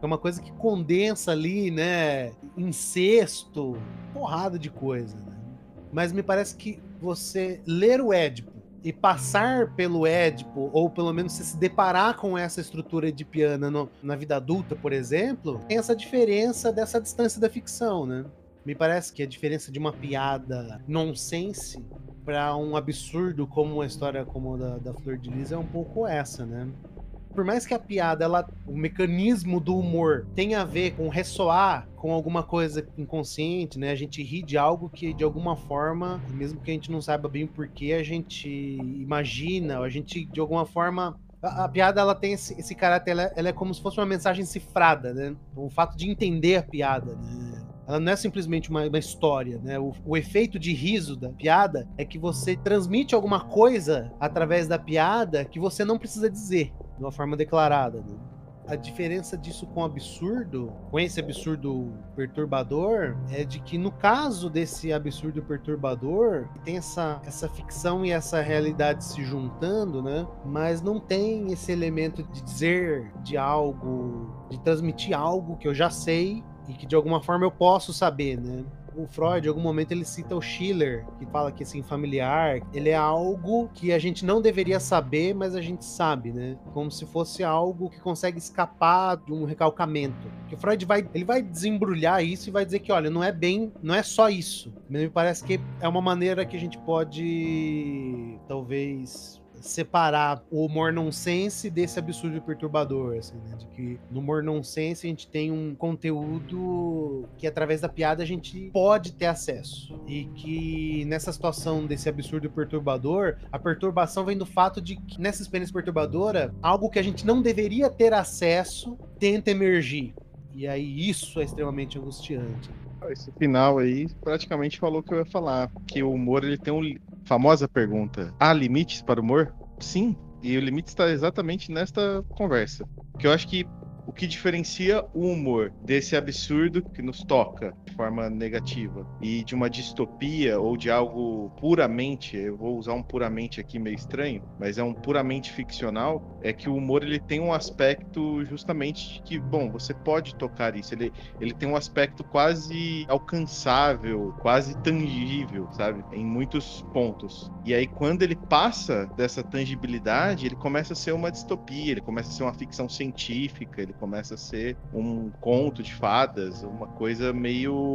É uma coisa que condensa ali, né? Incesto, porrada de coisa, né? Mas me parece que você ler o Édipo e passar pelo Édipo, ou pelo menos se deparar com essa estrutura de piano na vida adulta, por exemplo, tem essa diferença dessa distância da ficção, né? Me parece que a diferença de uma piada nonsense para um absurdo como uma história como a da, da Flor de Lis é um pouco essa, né? Por mais que a piada, ela, o mecanismo do humor tenha a ver com ressoar com alguma coisa inconsciente, né? A gente ri de algo que de alguma forma, mesmo que a gente não saiba bem o porquê, a gente imagina, a gente de alguma forma a, a, piada ela tem esse, esse caráter, ela, ela, é como se fosse uma mensagem cifrada, né? O fato de entender a piada, né? Ela não é simplesmente uma, uma história, né? O, o, efeito de riso da piada é que você transmite alguma coisa através da piada que você não precisa dizer de uma forma declarada. Né? A diferença disso com o absurdo, com esse absurdo perturbador, é de que no caso desse absurdo perturbador, tem essa, essa ficção e essa realidade se juntando, né? Mas não tem esse elemento de dizer de algo, de transmitir algo que eu já sei e que de alguma forma eu posso saber, né? O Freud, em algum momento, ele cita o Schiller, que fala que assim, familiar, ele é algo que a gente não deveria saber, mas a gente sabe, né? Como se fosse algo que consegue escapar de um recalcamento. Que o Freud vai, ele vai desembrulhar isso e vai dizer que, olha, não é bem, não é só isso. Me parece que é uma maneira que a gente pode, talvez, separar o humor nonsense desse absurdo perturbador, assim, né? De que no humor nonsense a gente tem um conteúdo que através da piada a gente pode ter acesso. E que nessa situação desse absurdo perturbador, a perturbação vem do fato de que nessa experiência perturbadora, algo que a gente não deveria ter acesso tenta emergir. E aí isso é extremamente angustiante. Esse final aí praticamente falou o que eu ia falar, que o humor ele tem um famosa pergunta: há limites para o humor? Sim, e o limite está exatamente nesta conversa. Que eu acho que o que diferencia o humor desse absurdo que nos toca forma negativa e de uma distopia ou de algo puramente, eu vou usar um puramente aqui meio estranho, mas é um puramente ficcional, é que o humor ele tem um aspecto justamente de que, bom, você pode tocar isso, ele, ele tem um aspecto quase alcançável, quase tangível, sabe? Em muitos pontos. E aí quando ele passa dessa tangibilidade, ele começa a ser uma distopia, ele começa a ser uma ficção científica, ele começa a ser um conto de fadas, uma coisa meio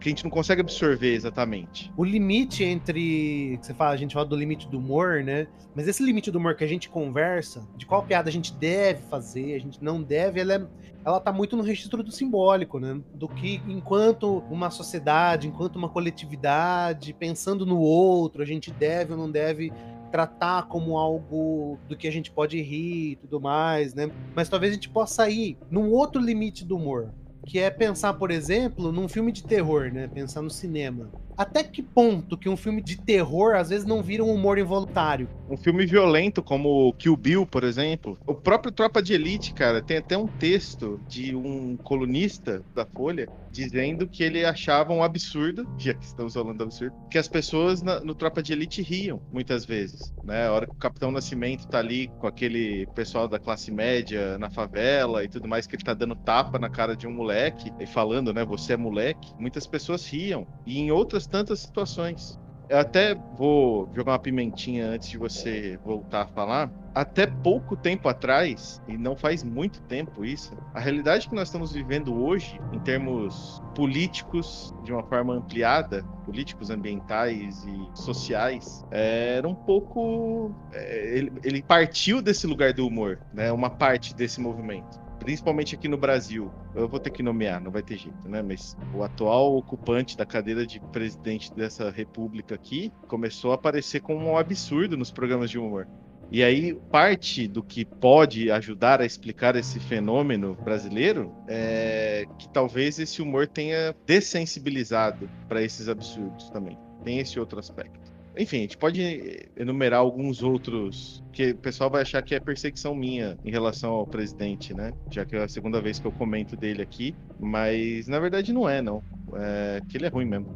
que a gente não consegue absorver exatamente. O limite entre, você fala, a gente fala do limite do humor, né? Mas esse limite do humor que a gente conversa, de qual piada a gente deve fazer, a gente não deve, ela é ela tá muito no registro do simbólico, né? Do que enquanto uma sociedade, enquanto uma coletividade, pensando no outro, a gente deve ou não deve tratar como algo do que a gente pode rir e tudo mais, né? Mas talvez a gente possa ir num outro limite do humor, que é pensar, por exemplo, num filme de terror, né? Pensar no cinema até que ponto que um filme de terror às vezes não vira um humor involuntário? Um filme violento como Kill Bill, por exemplo. O próprio Tropa de Elite, cara, tem até um texto de um colunista da Folha dizendo que ele achava um absurdo, já que estamos falando do absurdo, que as pessoas na, no Tropa de Elite riam muitas vezes, né? A hora que o Capitão Nascimento tá ali com aquele pessoal da classe média na favela e tudo mais, que ele tá dando tapa na cara de um moleque e falando, né, você é moleque, muitas pessoas riam. E em outras tantas situações. Eu até vou jogar uma pimentinha antes de você voltar a falar. Até pouco tempo atrás, e não faz muito tempo isso, a realidade que nós estamos vivendo hoje, em termos políticos, de uma forma ampliada, políticos, ambientais e sociais, era um pouco. É, ele, ele partiu desse lugar do humor, né? Uma parte desse movimento principalmente aqui no Brasil, eu vou ter que nomear, não vai ter jeito, né? Mas o atual ocupante da cadeira de presidente dessa república aqui começou a aparecer como um absurdo nos programas de humor. E aí, parte do que pode ajudar a explicar esse fenômeno brasileiro é que talvez esse humor tenha dessensibilizado para esses absurdos também. Tem esse outro aspecto. Enfim, a gente pode enumerar alguns outros que o pessoal vai achar que é perseguição minha em relação ao presidente, né? Já que é a segunda vez que eu comento dele aqui, mas na verdade não é, não. É que ele é ruim mesmo.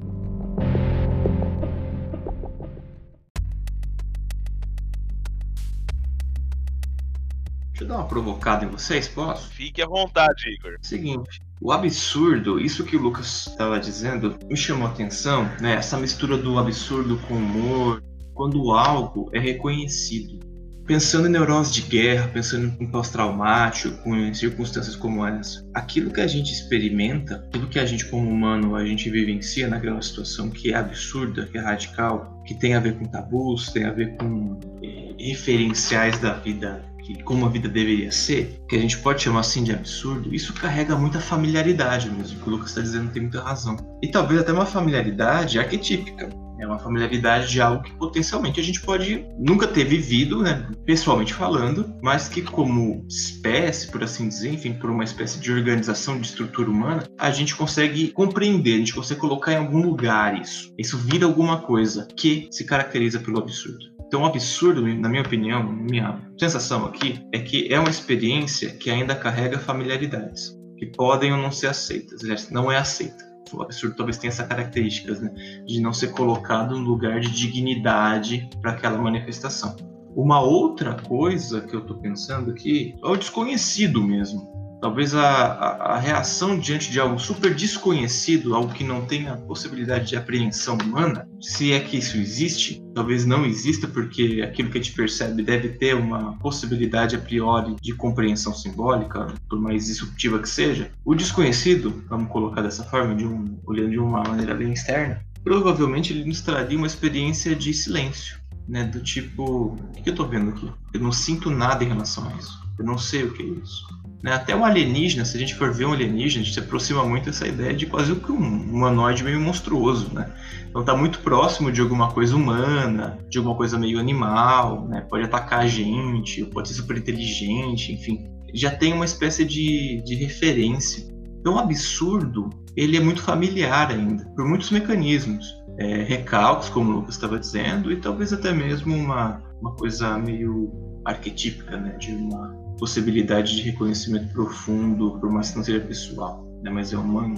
Deixa eu dar uma provocada em vocês, posso? Fique à vontade, Igor. Seguinte, o absurdo, isso que o Lucas estava dizendo, me chamou a atenção, né? Essa mistura do absurdo com humor, quando algo é reconhecido. Pensando em neurose de guerra, pensando em pós-traumático, em circunstâncias como essa, aquilo que a gente experimenta, aquilo que a gente como humano a gente vivencia naquela situação que é absurda, que é radical, que tem a ver com tabus, tem a ver com eh, referenciais da vida que como a vida deveria ser, que a gente pode chamar assim de absurdo, isso carrega muita familiaridade mesmo. O que o Lucas está dizendo tem muita razão. E talvez até uma familiaridade arquetípica. É uma familiaridade de algo que potencialmente a gente pode nunca ter vivido, né, pessoalmente falando, mas que como espécie, por assim dizer, enfim, por uma espécie de organização de estrutura humana, a gente consegue compreender, a gente consegue colocar em algum lugar isso. Isso vira alguma coisa que se caracteriza pelo absurdo. Então, absurdo, na minha opinião, minha sensação aqui, é que é uma experiência que ainda carrega familiaridades, que podem ou não ser aceitas. Aliás, não é aceita. O absurdo talvez tenha essa característica né, de não ser colocado no lugar de dignidade para aquela manifestação. Uma outra coisa que eu estou pensando aqui é o desconhecido mesmo talvez a, a, a, reação diante de algo super desconhecido, algo que não tem a possibilidade de apreensão humana, se é que isso existe, talvez não exista, porque aquilo que a gente percebe deve ter uma possibilidade a priori de compreensão simbólica, por mais disruptiva que seja. O desconhecido, vamos colocar dessa forma, de um, olhando de uma maneira bem externa, provavelmente ele nos traria uma experiência de silêncio. Né, do tipo, o que eu estou vendo aqui? Eu não sinto nada em relação a isso. Eu não sei o que é isso né? Até um alienígena, se a gente for ver um alienígena, a gente se aproxima muito dessa ideia de quase que um humanoide meio monstruoso, né? Então está muito próximo de alguma coisa humana, de alguma coisa meio animal, né? Pode atacar a gente, pode ser super inteligente, enfim. Já tem uma espécie de, de referência. Então o absurdo, ele é muito familiar ainda, por muitos mecanismos. É, recalques, como o Lucas estava dizendo, e talvez até mesmo uma, uma coisa meio arquetípica, né? De uma possibilidade de reconhecimento profundo, por que não pessoal, né, mas é humano,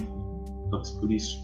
talvez por isso.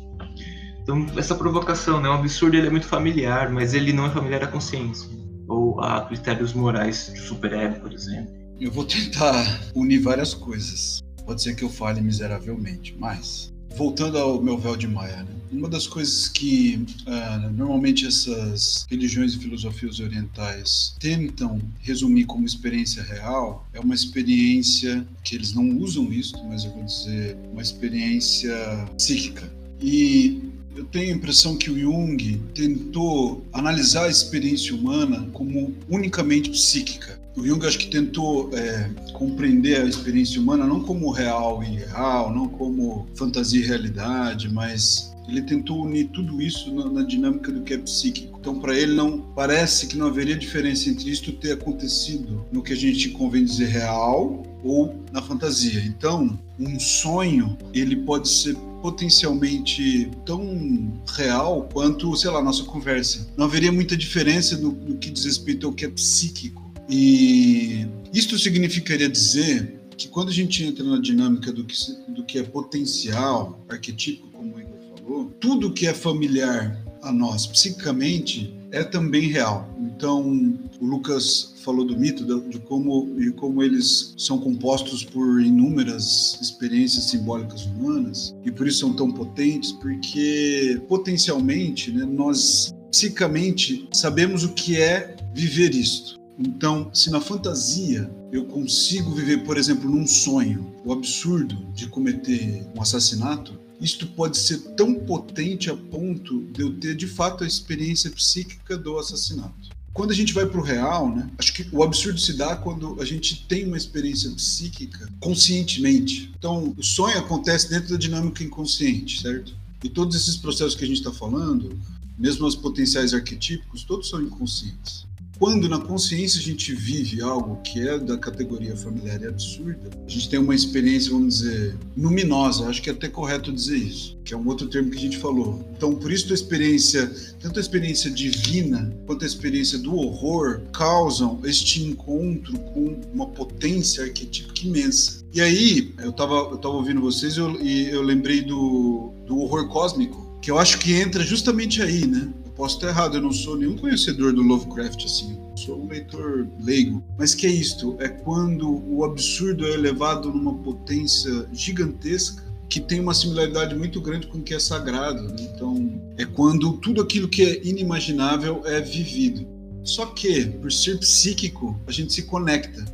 Então, essa provocação, né, o absurdo ele é muito familiar, mas ele não é familiar à consciência, ou a critérios morais de superego, por exemplo. Eu vou tentar unir várias coisas. Pode ser que eu fale miseravelmente, mas voltando ao meu véu de Maia, né? Uma das coisas que uh, normalmente essas religiões e filosofias orientais tentam resumir como experiência real é uma experiência que eles não usam isso, mas eu vou dizer uma experiência psíquica. E eu tenho a impressão que o Jung tentou analisar a experiência humana como unicamente psíquica. O Jung acho que tentou é, compreender a experiência humana não como real e irreal, não como fantasia e realidade, mas ele tentou unir tudo isso na, na dinâmica do que é psíquico. Então, para ele, não parece que não haveria diferença entre isto ter acontecido no que a gente convém dizer real ou na fantasia. Então, um sonho ele pode ser potencialmente tão real quanto, sei lá, nossa conversa. Não haveria muita diferença no, no que diz respeito ao que é psíquico. E isto significaria dizer que quando a gente entra na dinâmica do que, do que é potencial, arquetípico, como falou, tudo que é familiar a nós psicicamente é também real. Então, o Lucas falou do mito, de como, de como eles são compostos por inúmeras experiências simbólicas humanas e por isso são tão potentes, porque potencialmente né, nós psicamente sabemos o que é viver isto. Então, se na fantasia eu consigo viver, por exemplo, num sonho, o absurdo de cometer um assassinato, isto pode ser tão potente a ponto de eu ter de fato a experiência psíquica do assassinato. Quando a gente vai para o real, né? Acho que o absurdo se dá quando a gente tem uma experiência psíquica conscientemente. Então, o sonho acontece dentro da dinâmica inconsciente, certo? E todos esses processos que a gente está falando, mesmo os potenciais arquetípicos, todos são inconscientes quando na consciência a gente vive algo que é da categoria familiar e absurda, a gente tem uma experiência, vamos dizer, luminosa, acho que é até correto dizer isso, que é um outro termo que a gente falou. Então, por isso a experiência, tanto a experiência divina quanto a experiência do horror causam este encontro com uma potência arquetípica imensa. E aí, eu estava eu tava ouvindo vocês eu, e eu lembrei do, do horror cósmico, que eu acho que entra justamente aí, né? Posso estar errado, eu não sou nenhum conhecedor do Lovecraft assim, sou um leitor leigo. Mas que é isto? É quando o absurdo é elevado numa potência gigantesca que tem uma similaridade muito grande com o que é sagrado. Né? Então, é quando tudo aquilo que é inimaginável é vivido. Só que, por ser psíquico, a gente se conecta.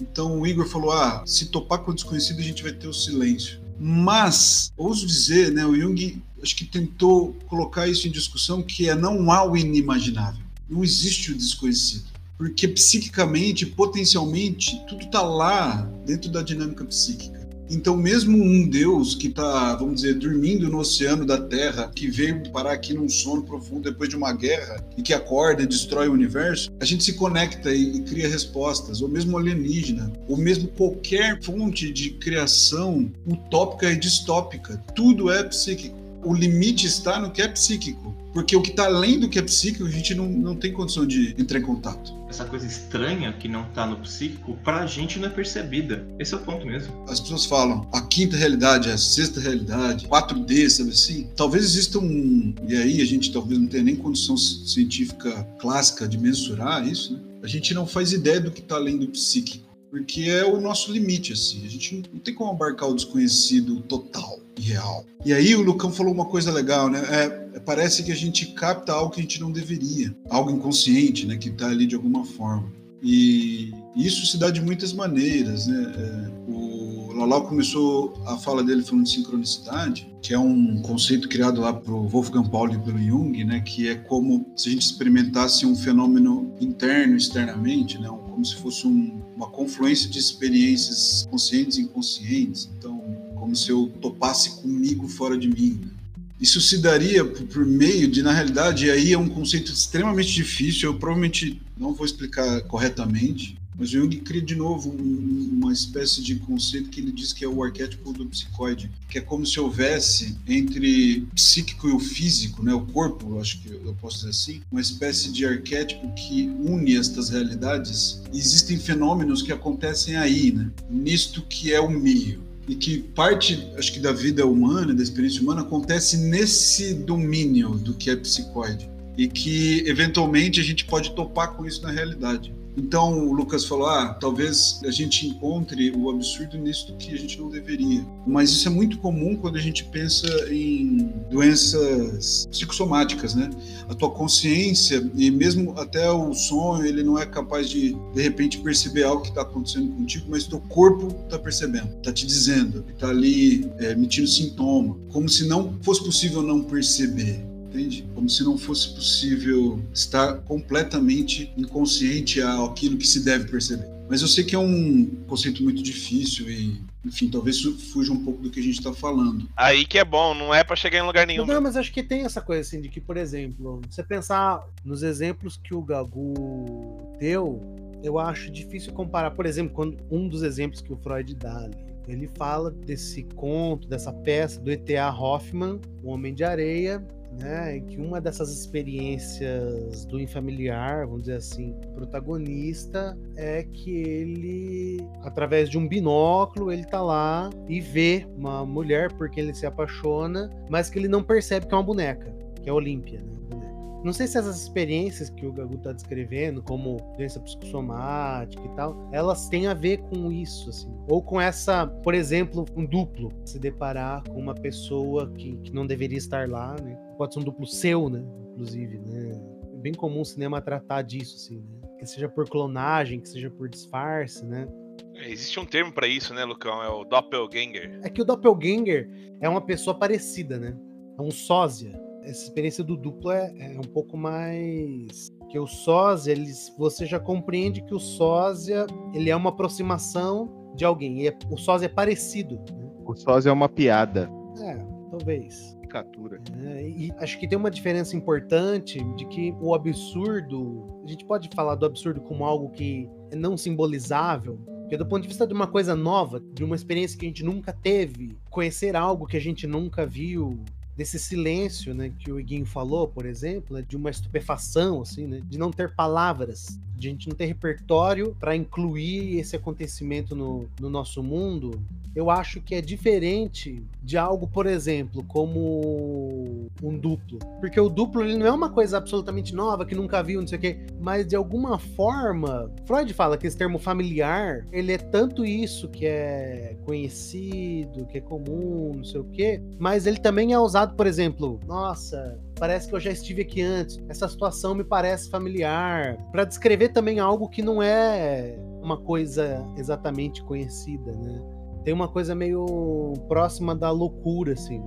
Então, o Igor falou: ah, se topar com o desconhecido, a gente vai ter o silêncio. Mas, ouso dizer, né, o Jung acho que tentou colocar isso em discussão, que é não há o inimaginável. Não existe o desconhecido. Porque psiquicamente, potencialmente, tudo está lá dentro da dinâmica psíquica. Então, mesmo um Deus que está, vamos dizer, dormindo no oceano da Terra, que veio parar aqui num sono profundo depois de uma guerra e que acorda e destrói o universo, a gente se conecta e, e cria respostas. Ou mesmo alienígena, ou mesmo qualquer fonte de criação utópica e distópica. Tudo é psíquico o limite está no que é psíquico. Porque o que está além do que é psíquico, a gente não, não tem condição de entrar em contato. Essa coisa estranha que não está no psíquico, para a gente não é percebida. Esse é o ponto mesmo. As pessoas falam a quinta realidade, a sexta realidade, 4D, sabe assim? Talvez exista um. E aí a gente talvez não tenha nem condição científica clássica de mensurar isso, né? A gente não faz ideia do que está além do psíquico. Porque é o nosso limite, assim. A gente não tem como abarcar o desconhecido total e real. E aí o Lucão falou uma coisa legal, né? É, é, parece que a gente capta algo que a gente não deveria, algo inconsciente, né? Que está ali de alguma forma. E isso se dá de muitas maneiras, né? É, o Lalau começou a fala dele falando de sincronicidade, que é um conceito criado lá por Wolfgang Pauli e pelo Jung, né? Que é como se a gente experimentasse um fenômeno interno, externamente, né? Como se fosse um, uma confluência de experiências conscientes e inconscientes. Então, como se eu topasse comigo fora de mim. Né? Isso se daria por meio de, na realidade, aí é um conceito extremamente difícil, eu provavelmente não vou explicar corretamente, mas o Jung cria de novo um, uma espécie de conceito que ele diz que é o arquétipo do psicoide, que é como se houvesse entre psíquico e o físico, né, o corpo, acho que eu posso dizer assim, uma espécie de arquétipo que une estas realidades. E existem fenômenos que acontecem aí, né, nisto que é o meio e que parte, acho que da vida humana, da experiência humana, acontece nesse domínio do que é psicoide e que eventualmente a gente pode topar com isso na realidade. Então o Lucas falou: ah, talvez a gente encontre o absurdo nisso que a gente não deveria. Mas isso é muito comum quando a gente pensa em doenças psicossomáticas, né? A tua consciência e mesmo até o sonho, ele não é capaz de de repente perceber algo que está acontecendo contigo, mas teu corpo está percebendo, está te dizendo, está ali é, emitindo sintoma, como se não fosse possível não perceber entende? Como se não fosse possível estar completamente inconsciente àquilo que se deve perceber. Mas eu sei que é um conceito muito difícil e, enfim, talvez fuja um pouco do que a gente está falando. Aí que é bom, não é para chegar em lugar nenhum. Não, mas acho que tem essa coisa assim de que, por exemplo, você pensar nos exemplos que o Gagu deu, eu acho difícil comparar, por exemplo, quando um dos exemplos que o Freud dá ali. Ele fala desse conto, dessa peça do E.T.A. Hoffman, O Homem de Areia, né, que uma dessas experiências do infamiliar, vamos dizer assim, protagonista é que ele, através de um binóculo, ele tá lá e vê uma mulher porque ele se apaixona, mas que ele não percebe que é uma boneca, que é Olímpia, né? Não sei se essas experiências que o Gagu tá descrevendo, como doença psicossomática e tal, elas têm a ver com isso, assim. Ou com essa, por exemplo, um duplo, se deparar com uma pessoa que, que não deveria estar lá, né? Pode ser um duplo seu, né? Inclusive, né? É bem comum o cinema tratar disso, assim, né? Que seja por clonagem, que seja por disfarce, né? É, existe um termo para isso, né, Lucão? É o doppelganger. É que o doppelganger é uma pessoa parecida, né? É um sósia essa experiência do duplo é, é, um pouco mais. que Porque o sósia, eles, você já compreende que o sósia ele é uma aproximação de alguém. É, o sósia é parecido. Né? O sósia é uma piada. É, talvez. Caricatura. É, e acho que tem uma diferença importante de que o absurdo, a gente pode falar do absurdo como algo que é não simbolizável, porque do ponto de vista de uma coisa nova, de uma experiência que a gente nunca teve, conhecer algo que a gente nunca viu, desse silêncio, né, que o Iguinho falou, por exemplo, né, de uma estupefação, assim, né, de não ter palavras, de a gente não ter repertório para incluir esse acontecimento no, no nosso mundo, eu acho que é diferente de algo, por exemplo, como um duplo. Porque o duplo ele não é uma coisa absolutamente nova, que nunca viu, não sei o quê, mas de alguma forma, Freud fala que esse termo familiar, ele é tanto isso que é conhecido, que é comum, não sei o quê, mas ele também é usado, por exemplo, nossa, parece que eu já estive aqui antes. Essa situação me parece familiar. Para descrever também algo que não é uma coisa exatamente conhecida, né? Tem uma coisa meio próxima da loucura, assim.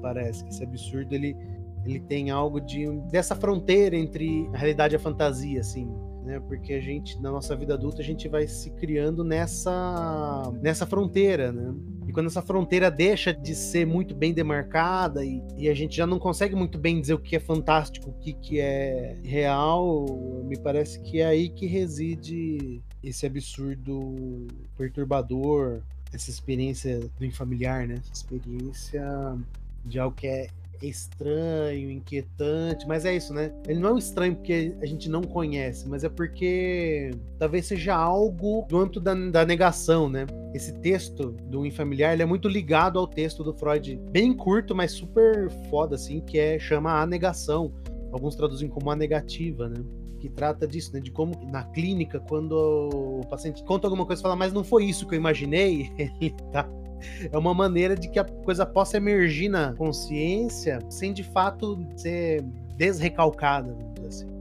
Parece que esse absurdo ele, ele tem algo de dessa fronteira entre a realidade e a fantasia, assim né? Porque a gente, na nossa vida adulta, a gente vai se criando nessa, nessa fronteira, né? Quando essa fronteira deixa de ser muito bem demarcada e, e, a gente já não consegue muito bem dizer o que é fantástico, o que, que é real, me parece que é aí que reside esse absurdo perturbador, essa experiência do familiar, né? Essa experiência de algo que é estranho, inquietante, mas é isso, né? Ele não é um estranho porque a gente não conhece, mas é porque talvez seja algo do âmbito da, da negação, né? Esse texto do Infamiliar, ele é muito ligado ao texto do Freud, bem curto, mas super foda, assim, que é chama A Negação. Alguns traduzem como a negativa, né? que trata disso, né? De como na clínica, quando o paciente conta alguma coisa e fala, mas não foi isso que eu imaginei, ele tá é uma maneira de que a coisa possa emergir na consciência sem de fato ser desrecalcada, vamos dizer assim.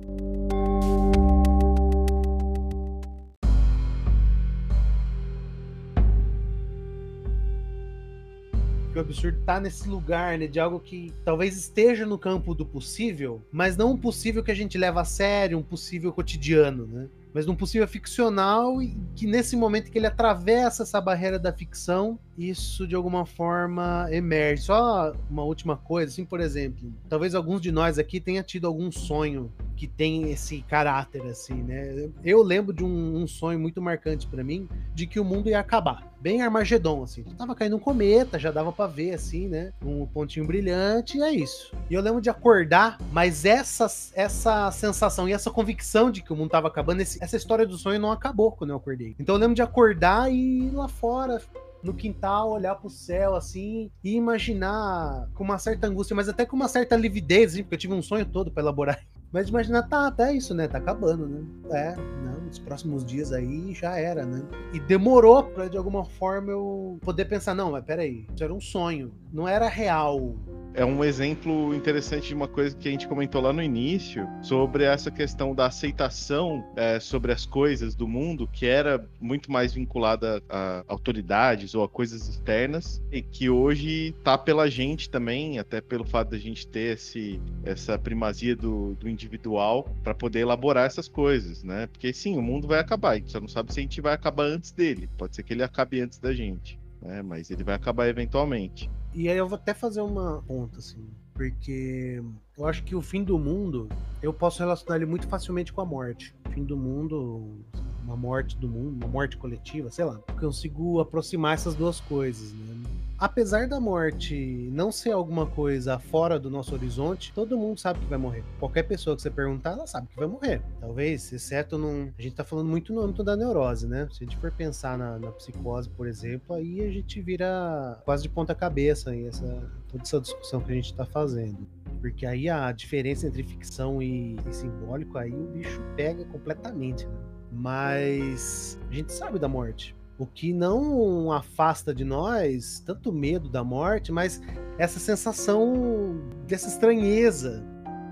que o absurdo tá nesse lugar, né, de algo que talvez esteja no campo do possível, mas não um possível que a gente leva a sério, um possível cotidiano, né? Mas num possível ficcional e que nesse momento que ele atravessa essa barreira da ficção, isso de alguma forma emerge. Só uma última coisa, assim, por exemplo, talvez alguns de nós aqui tenha tido algum sonho que tem esse caráter, assim, né? Eu lembro de um, um sonho muito marcante para mim de que o mundo ia acabar. Bem Armagedon, assim. Tava caindo um cometa, já dava para ver, assim, né? Um pontinho brilhante, e é isso. E eu lembro de acordar, mas essa, essa sensação e essa convicção de que o mundo tava acabando, esse, essa história do sonho não acabou quando eu acordei. Então eu lembro de acordar e ir lá fora, no quintal, olhar pro céu assim e imaginar com uma certa angústia, mas até com uma certa lividez, assim, porque eu tive um sonho todo para elaborar mas imagina, tá, até isso, né? Tá acabando, né? É, não, nos próximos dias aí já era, né? E demorou pra de alguma forma eu poder pensar, não, mas peraí, isso era um sonho, não era real é um exemplo interessante de uma coisa que a gente comentou lá no início sobre essa questão da aceitação é, sobre as coisas do mundo, que era muito mais vinculada a autoridades ou a coisas externas, e que hoje tá pela gente também, até pelo fato da gente ter esse, essa primazia do, do individual para poder elaborar essas coisas, né? Porque sim, o mundo vai acabar, a gente só não sabe se a gente vai acabar antes dele, pode ser que ele acabe antes da gente. Né, mas ele vai acabar eventualmente. E aí eu vou até fazer uma ponta, assim, porque eu acho que o fim do mundo, eu posso relacionar ele muito facilmente com a morte. O fim do mundo, uma morte do mundo, uma morte coletiva, sei lá. Eu consigo aproximar essas duas coisas, né? Apesar da morte não ser alguma coisa fora do nosso horizonte, todo mundo sabe que vai morrer. Qualquer pessoa que você perguntar, ela sabe que vai morrer. Talvez, exceto num. A gente tá falando muito no âmbito da neurose, né? Se a gente for pensar na, na psicose, por exemplo, aí a gente vira quase de ponta cabeça aí, essa, toda essa discussão que a gente tá fazendo. Porque aí a diferença entre ficção e, e simbólico, aí o bicho pega completamente, né? Mas a gente sabe da morte. O que não afasta de nós tanto medo da morte, mas essa sensação dessa estranheza.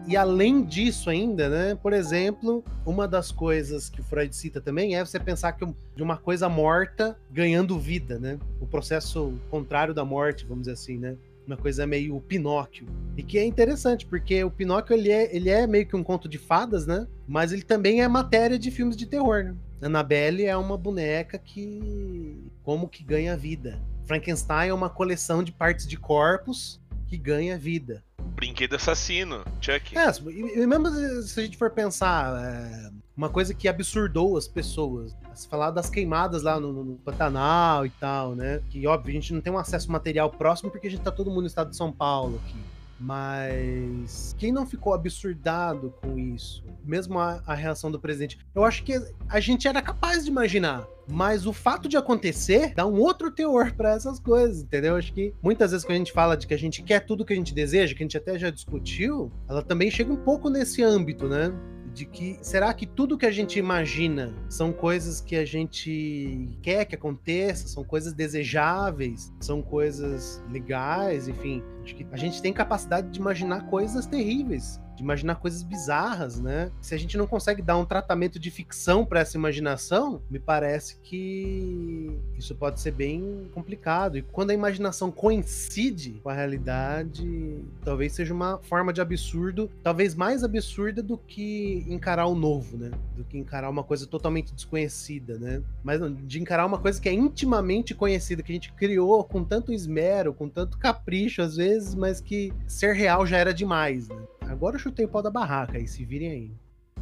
E além disso ainda, né? Por exemplo, uma das coisas que o Freud cita também é você pensar que de uma coisa morta ganhando vida, né? O processo contrário da morte, vamos dizer assim, né? uma coisa meio Pinóquio. E que é interessante, porque o Pinóquio ele é, ele é meio que um conto de fadas, né? Mas ele também é matéria de filmes de terror, né? Annabelle é uma boneca que como que ganha vida. Frankenstein é uma coleção de partes de corpos que ganha vida. Brinquedo assassino, Chuck. É, e mesmo se a gente for pensar, é, uma coisa que absurdou as pessoas. Se falar das queimadas lá no, no, Pantanal e tal, né? Que, óbvio, a gente não tem um acesso material próximo porque a gente tá todo mundo no estado de São Paulo aqui. Mas quem não ficou absurdado com isso? Mesmo a, a, reação do presidente. Eu acho que a gente era capaz de imaginar. Mas o fato de acontecer dá um outro teor para essas coisas, entendeu? Acho que muitas vezes quando a gente fala de que a gente quer tudo que a gente deseja, que a gente até já discutiu, ela também chega um pouco nesse âmbito, né? De que será que tudo que a gente imagina são coisas que a gente quer que aconteça, são coisas desejáveis, são coisas legais, enfim, acho que a gente tem capacidade de imaginar coisas terríveis de imaginar coisas bizarras, né? Se a gente não consegue dar um tratamento de ficção para essa imaginação, me parece que isso pode ser bem complicado. E quando a imaginação coincide com a realidade, talvez seja uma forma de absurdo, talvez mais absurda do que encarar o novo, né? Do que encarar uma coisa totalmente desconhecida, né? Mas de encarar uma coisa que é intimamente conhecida, que a gente criou com tanto esmero, com tanto capricho às vezes, mas que ser real já era demais, né? Agora eu chutei o pau da barraca aí, se virem aí.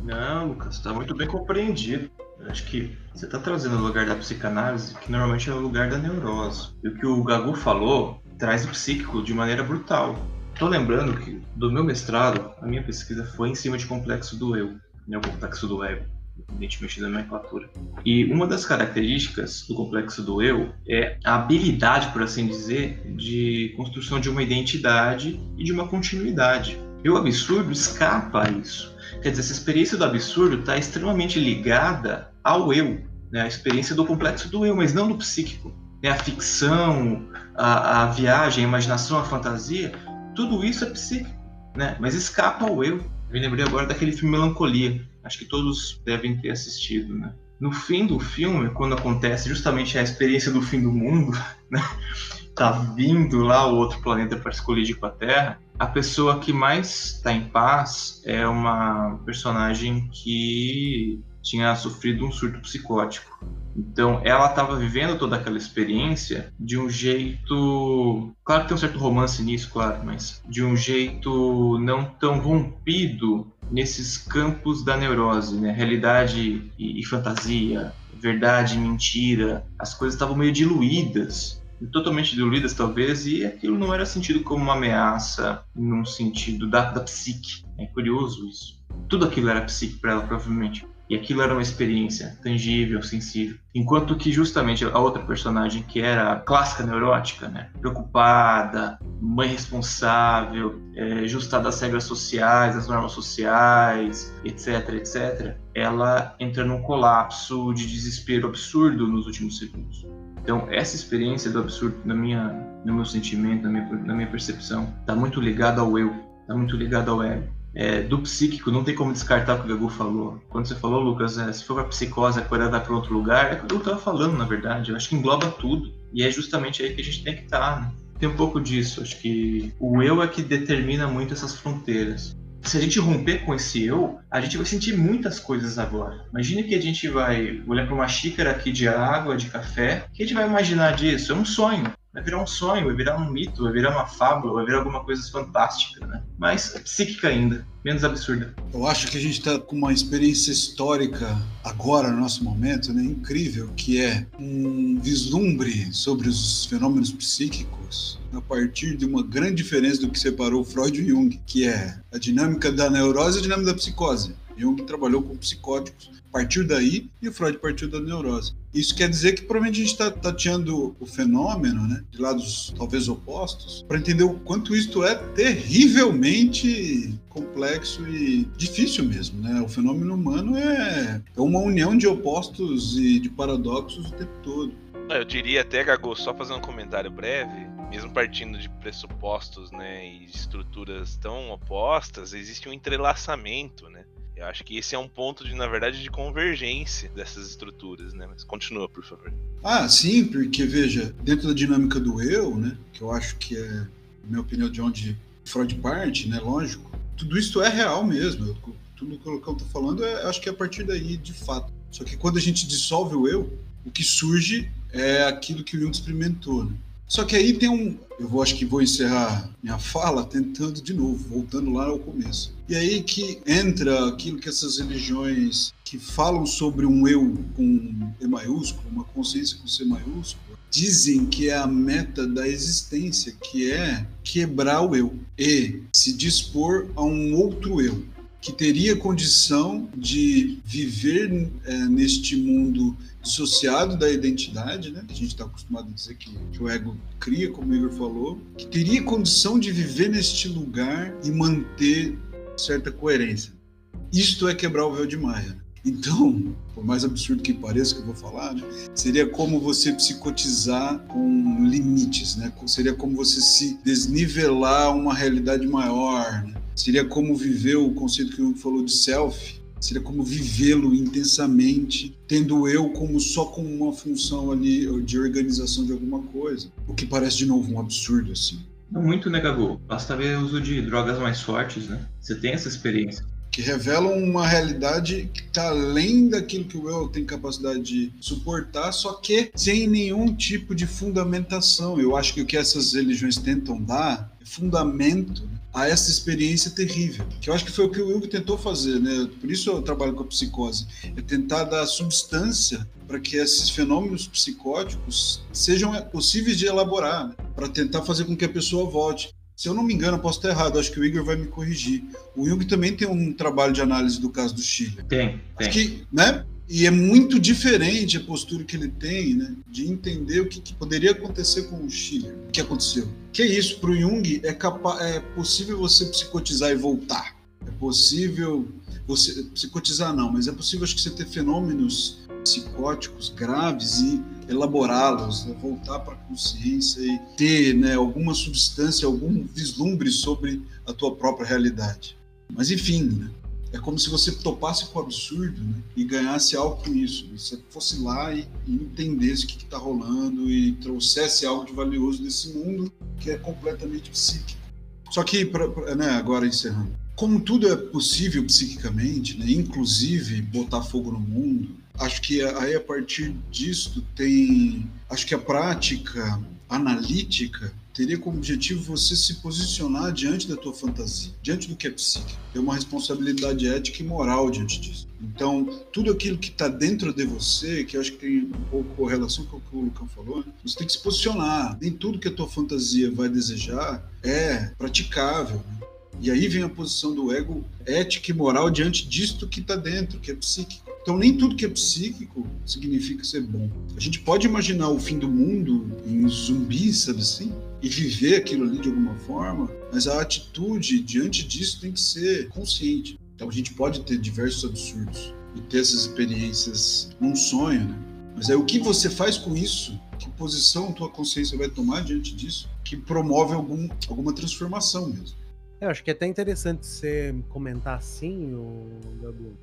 Não, Lucas, tá muito bem compreendido. Eu acho que você tá trazendo o lugar da psicanálise, que normalmente é o lugar da neurose. E o que o Gagu falou traz o psíquico de maneira brutal. Tô lembrando que do meu mestrado, a minha pesquisa foi em cima de complexo do eu, né, o complexo do ego, independentemente da nomenclatura. E uma das características do complexo do eu é a habilidade, por assim dizer, de construção de uma identidade e de uma continuidade. E o absurdo escapa a isso. Quer dizer, essa experiência do absurdo está extremamente ligada ao eu, né? a experiência do complexo do eu, mas não do psíquico. Né? A ficção, a, a viagem, a imaginação, a fantasia, tudo isso é psíquico, né? mas escapa ao eu. Me lembrei agora daquele filme Melancolia, acho que todos devem ter assistido. Né? No fim do filme, quando acontece justamente a experiência do fim do mundo, né? tá vindo lá o outro planeta para se colidir com a Terra, a pessoa que mais está em paz é uma personagem que tinha sofrido um surto psicótico. Então, ela estava vivendo toda aquela experiência de um jeito. Claro que tem um certo romance nisso, claro, mas de um jeito não tão rompido nesses campos da neurose, né? Realidade e, e fantasia, verdade e mentira. As coisas estavam meio diluídas totalmente diluídas, talvez, e aquilo não era sentido como uma ameaça num sentido da, da psique. É curioso isso. Tudo aquilo era psique para ela, provavelmente. E aquilo era uma experiência tangível, sensível. Enquanto que justamente a outra personagem, que era clássica neurótica, né? preocupada, mãe responsável, é, ajustada às regras sociais, às normas sociais, etc, etc, ela entra num colapso de desespero absurdo nos últimos segundos. Então, essa experiência do absurdo, na minha, no meu sentimento, na minha, na minha percepção, está muito ligada ao eu, está muito ligado ao ego. É, do psíquico, não tem como descartar o que o Gagu falou. Quando você falou, Lucas, é, se for para psicose, a coisa vai para outro lugar, é o que Gagu estava falando, na verdade. Eu acho que engloba tudo. E é justamente aí que a gente tem que estar. Tá, né? Tem um pouco disso. Acho que o eu é que determina muito essas fronteiras se a gente romper com esse eu, a gente vai sentir muitas coisas agora. Imagine que a gente vai olhar para uma xícara aqui de água, de café, o que a gente vai imaginar disso? É um sonho. Vai virar um sonho, vai virar um mito, vai virar uma fábula, vai virar alguma coisa fantástica, né? Mas é psíquica ainda, menos absurda. Eu acho que a gente está com uma experiência histórica agora, no nosso momento, né? incrível, que é um vislumbre sobre os fenômenos psíquicos a partir de uma grande diferença do que separou Freud e Jung, que é a dinâmica da neurose e a dinâmica da psicose. Jung trabalhou com psicóticos partiu daí e o Freud partiu da neurose. Isso quer dizer que provavelmente a gente está tateando o fenômeno, né, de lados talvez opostos, para entender o quanto isto é terrivelmente complexo e difícil mesmo, né? O fenômeno humano é, é uma união de opostos e de paradoxos o tempo todo. Eu diria até, Gago, só fazer um comentário breve, mesmo partindo de pressupostos, né, e estruturas tão opostas, existe um entrelaçamento, né? Eu acho que esse é um ponto de, na verdade, de convergência dessas estruturas, né? Mas continua, por favor. Ah, sim, porque veja, dentro da dinâmica do eu, né, que eu acho que é minha opinião, de onde Freud parte, né? Lógico. Tudo isso é real mesmo. Tudo que eu estou falando, é, acho que é a partir daí, de fato. Só que quando a gente dissolve o eu, o que surge é aquilo que o Jung experimentou. Né? Só que aí tem um. Eu vou, acho que vou encerrar minha fala tentando de novo, voltando lá ao começo. E aí que entra aquilo que essas religiões que falam sobre um eu com E maiúsculo, uma consciência com C maiúsculo, dizem que é a meta da existência, que é quebrar o eu e se dispor a um outro eu que teria condição de viver é, neste mundo dissociado da identidade, né? A gente está acostumado a dizer que, que, o ego cria, como o Igor falou, que teria condição de viver neste lugar e manter certa coerência. Isto é quebrar o véu de Maia. Então, por mais absurdo que pareça que eu vou falar, né, seria como você psicotizar com limites, né? Seria como você se desnivelar uma realidade maior. Né? Seria como viver o conceito que o falou de self, seria como vivê-lo intensamente, tendo eu como só como uma função ali de organização de alguma coisa. O que parece de novo um absurdo assim. Muito, né, Gabu? Basta ver o uso de drogas mais fortes, né? Você tem essa experiência. Que revelam uma realidade que está além daquilo que o eu tem capacidade de suportar, só que sem nenhum tipo de fundamentação. Eu acho que o que essas religiões tentam dar é fundamento a essa experiência terrível. Que eu acho que foi o que o Jung tentou fazer, né? Por isso eu trabalho com a psicose, é tentar dar substância para que esses fenômenos psicóticos sejam possíveis de elaborar, né? para tentar fazer com que a pessoa volte. Se eu não me engano, posso estar errado, acho que o Igor vai me corrigir. O Jung também tem um trabalho de análise do caso do Chile. Tem, tem. Que, né? E é muito diferente a postura que ele tem, né, de entender o que, que poderia acontecer com o Chile, o que aconteceu. Que é isso, para o Jung, é, é possível você psicotizar e voltar. É possível você psicotizar não, mas é possível acho que você ter fenômenos psicóticos graves e elaborá-los, né, voltar para a consciência e ter né, alguma substância, algum vislumbre sobre a tua própria realidade. Mas enfim, né, é como se você topasse com o absurdo né? e ganhasse algo com isso. Você fosse lá e, e entendesse o que está rolando e trouxesse algo de valioso desse mundo que é completamente psíquico. Só que, pra, pra, né, agora encerrando, como tudo é possível psiquicamente, né, inclusive botar fogo no mundo, acho que aí a partir disso tem, acho que a prática analítica teria como objetivo você se posicionar diante da tua fantasia, diante do que é psíquico. Ter uma responsabilidade ética e moral diante disso. Então, tudo aquilo que está dentro de você, que eu acho que tem um pouco relação com o que o Lucão falou, né? você tem que se posicionar. Nem tudo que a tua fantasia vai desejar é praticável. Né? E aí vem a posição do ego ética e moral diante disto que está dentro, que é psíquico. Então, nem tudo que é psíquico significa ser bom. A gente pode imaginar o fim do mundo em zumbi, sabe assim? E viver aquilo ali de alguma forma, mas a atitude diante disso tem que ser consciente. Então, a gente pode ter diversos absurdos e ter essas experiências num sonho, né? Mas aí o que você faz com isso? Que posição a tua consciência vai tomar diante disso? Que promove algum, alguma transformação mesmo. Eu acho que é até interessante você comentar assim, o Gabriel,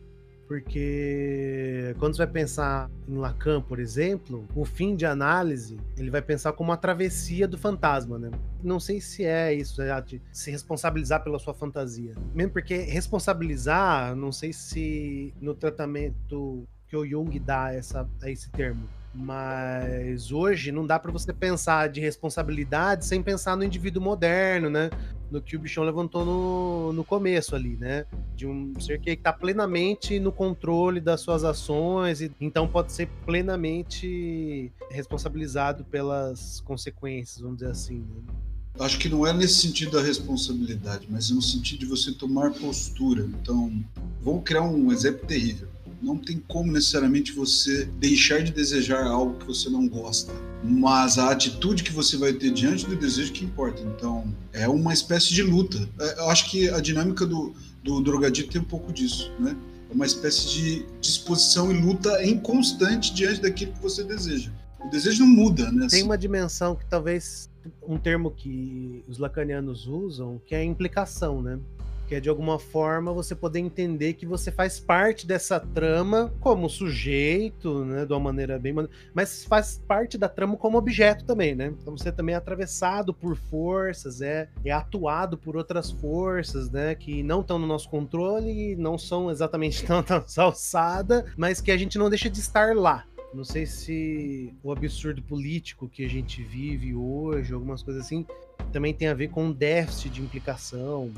porque quando você vai pensar em Lacan, por exemplo, o fim de análise, ele vai pensar como uma travessia do fantasma, né? Não sei se é isso, é de se responsabilizar pela sua fantasia. Mesmo porque responsabilizar, não sei se no tratamento que o Jung dá essa, a esse termo. Mas hoje não dá para você pensar de responsabilidade sem pensar no indivíduo moderno, né? no que o bichão levantou no, no começo ali, né? De um ser que está plenamente no controle das suas ações, e então pode ser plenamente responsabilizado pelas consequências, vamos dizer assim. Né? Acho que não é nesse sentido da responsabilidade, mas no sentido de você tomar postura. Então, vou criar um exemplo terrível não tem como necessariamente você deixar de desejar algo que você não gosta, mas a atitude que você vai ter diante do desejo que importa. Então, é uma espécie de luta. É, eu acho que a dinâmica do, do drogadito tem um pouco disso, né? É uma espécie de disposição e luta em constante diante daquilo que você deseja. O desejo não muda, né? Tem uma dimensão que talvez um termo que os lacanianos usam, que é a implicação, né? Que é de alguma forma você poder entender que você faz parte dessa trama como sujeito, né, de uma maneira bem, mas faz parte da trama como objeto também, né? Então você também é atravessado por forças, é, é atuado por outras forças, né, que não estão no nosso controle, não são exatamente tão alçada, mas que a gente não deixa de estar lá. Não sei se o absurdo político que a gente vive hoje, algumas coisas assim, também tem a ver com um déficit de implicação,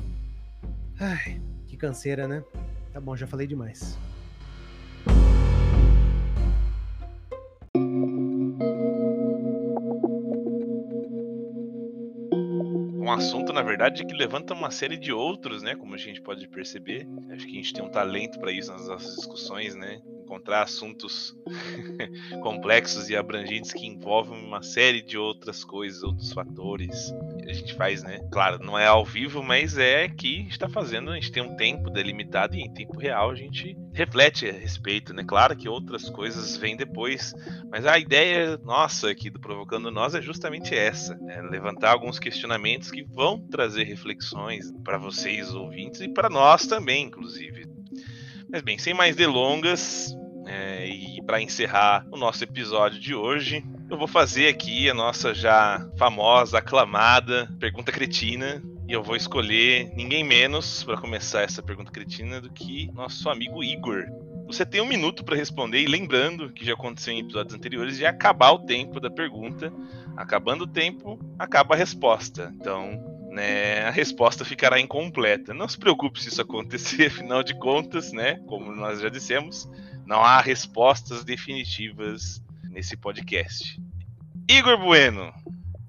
Ai, que canseira, né? Tá bom, já falei demais. um assunto, na verdade, que levanta uma série de outros, né? Como a gente pode perceber. Acho que a gente tem um talento para isso nas nossas discussões, né? Encontrar assuntos complexos e abrangentes que envolvem uma série de outras coisas, outros fatores. A gente faz, né? Claro, não é ao vivo, mas é que está fazendo. A gente tem um tempo delimitado e em tempo real a gente reflete a respeito, né? Claro que outras coisas vêm depois, mas a ideia nossa aqui do Provocando Nós é justamente essa: né? levantar alguns questionamentos que vão trazer reflexões para vocês ouvintes e para nós também, inclusive. Mas bem, sem mais delongas, é, e para encerrar o nosso episódio de hoje, eu vou fazer aqui a nossa já famosa, aclamada pergunta cretina. E eu vou escolher ninguém menos para começar essa pergunta cretina do que nosso amigo Igor. Você tem um minuto para responder, e lembrando que já aconteceu em episódios anteriores de acabar o tempo da pergunta. Acabando o tempo, acaba a resposta. Então, né, a resposta ficará incompleta. Não se preocupe se isso acontecer, afinal de contas, né, como nós já dissemos, não há respostas definitivas nesse podcast. Igor Bueno,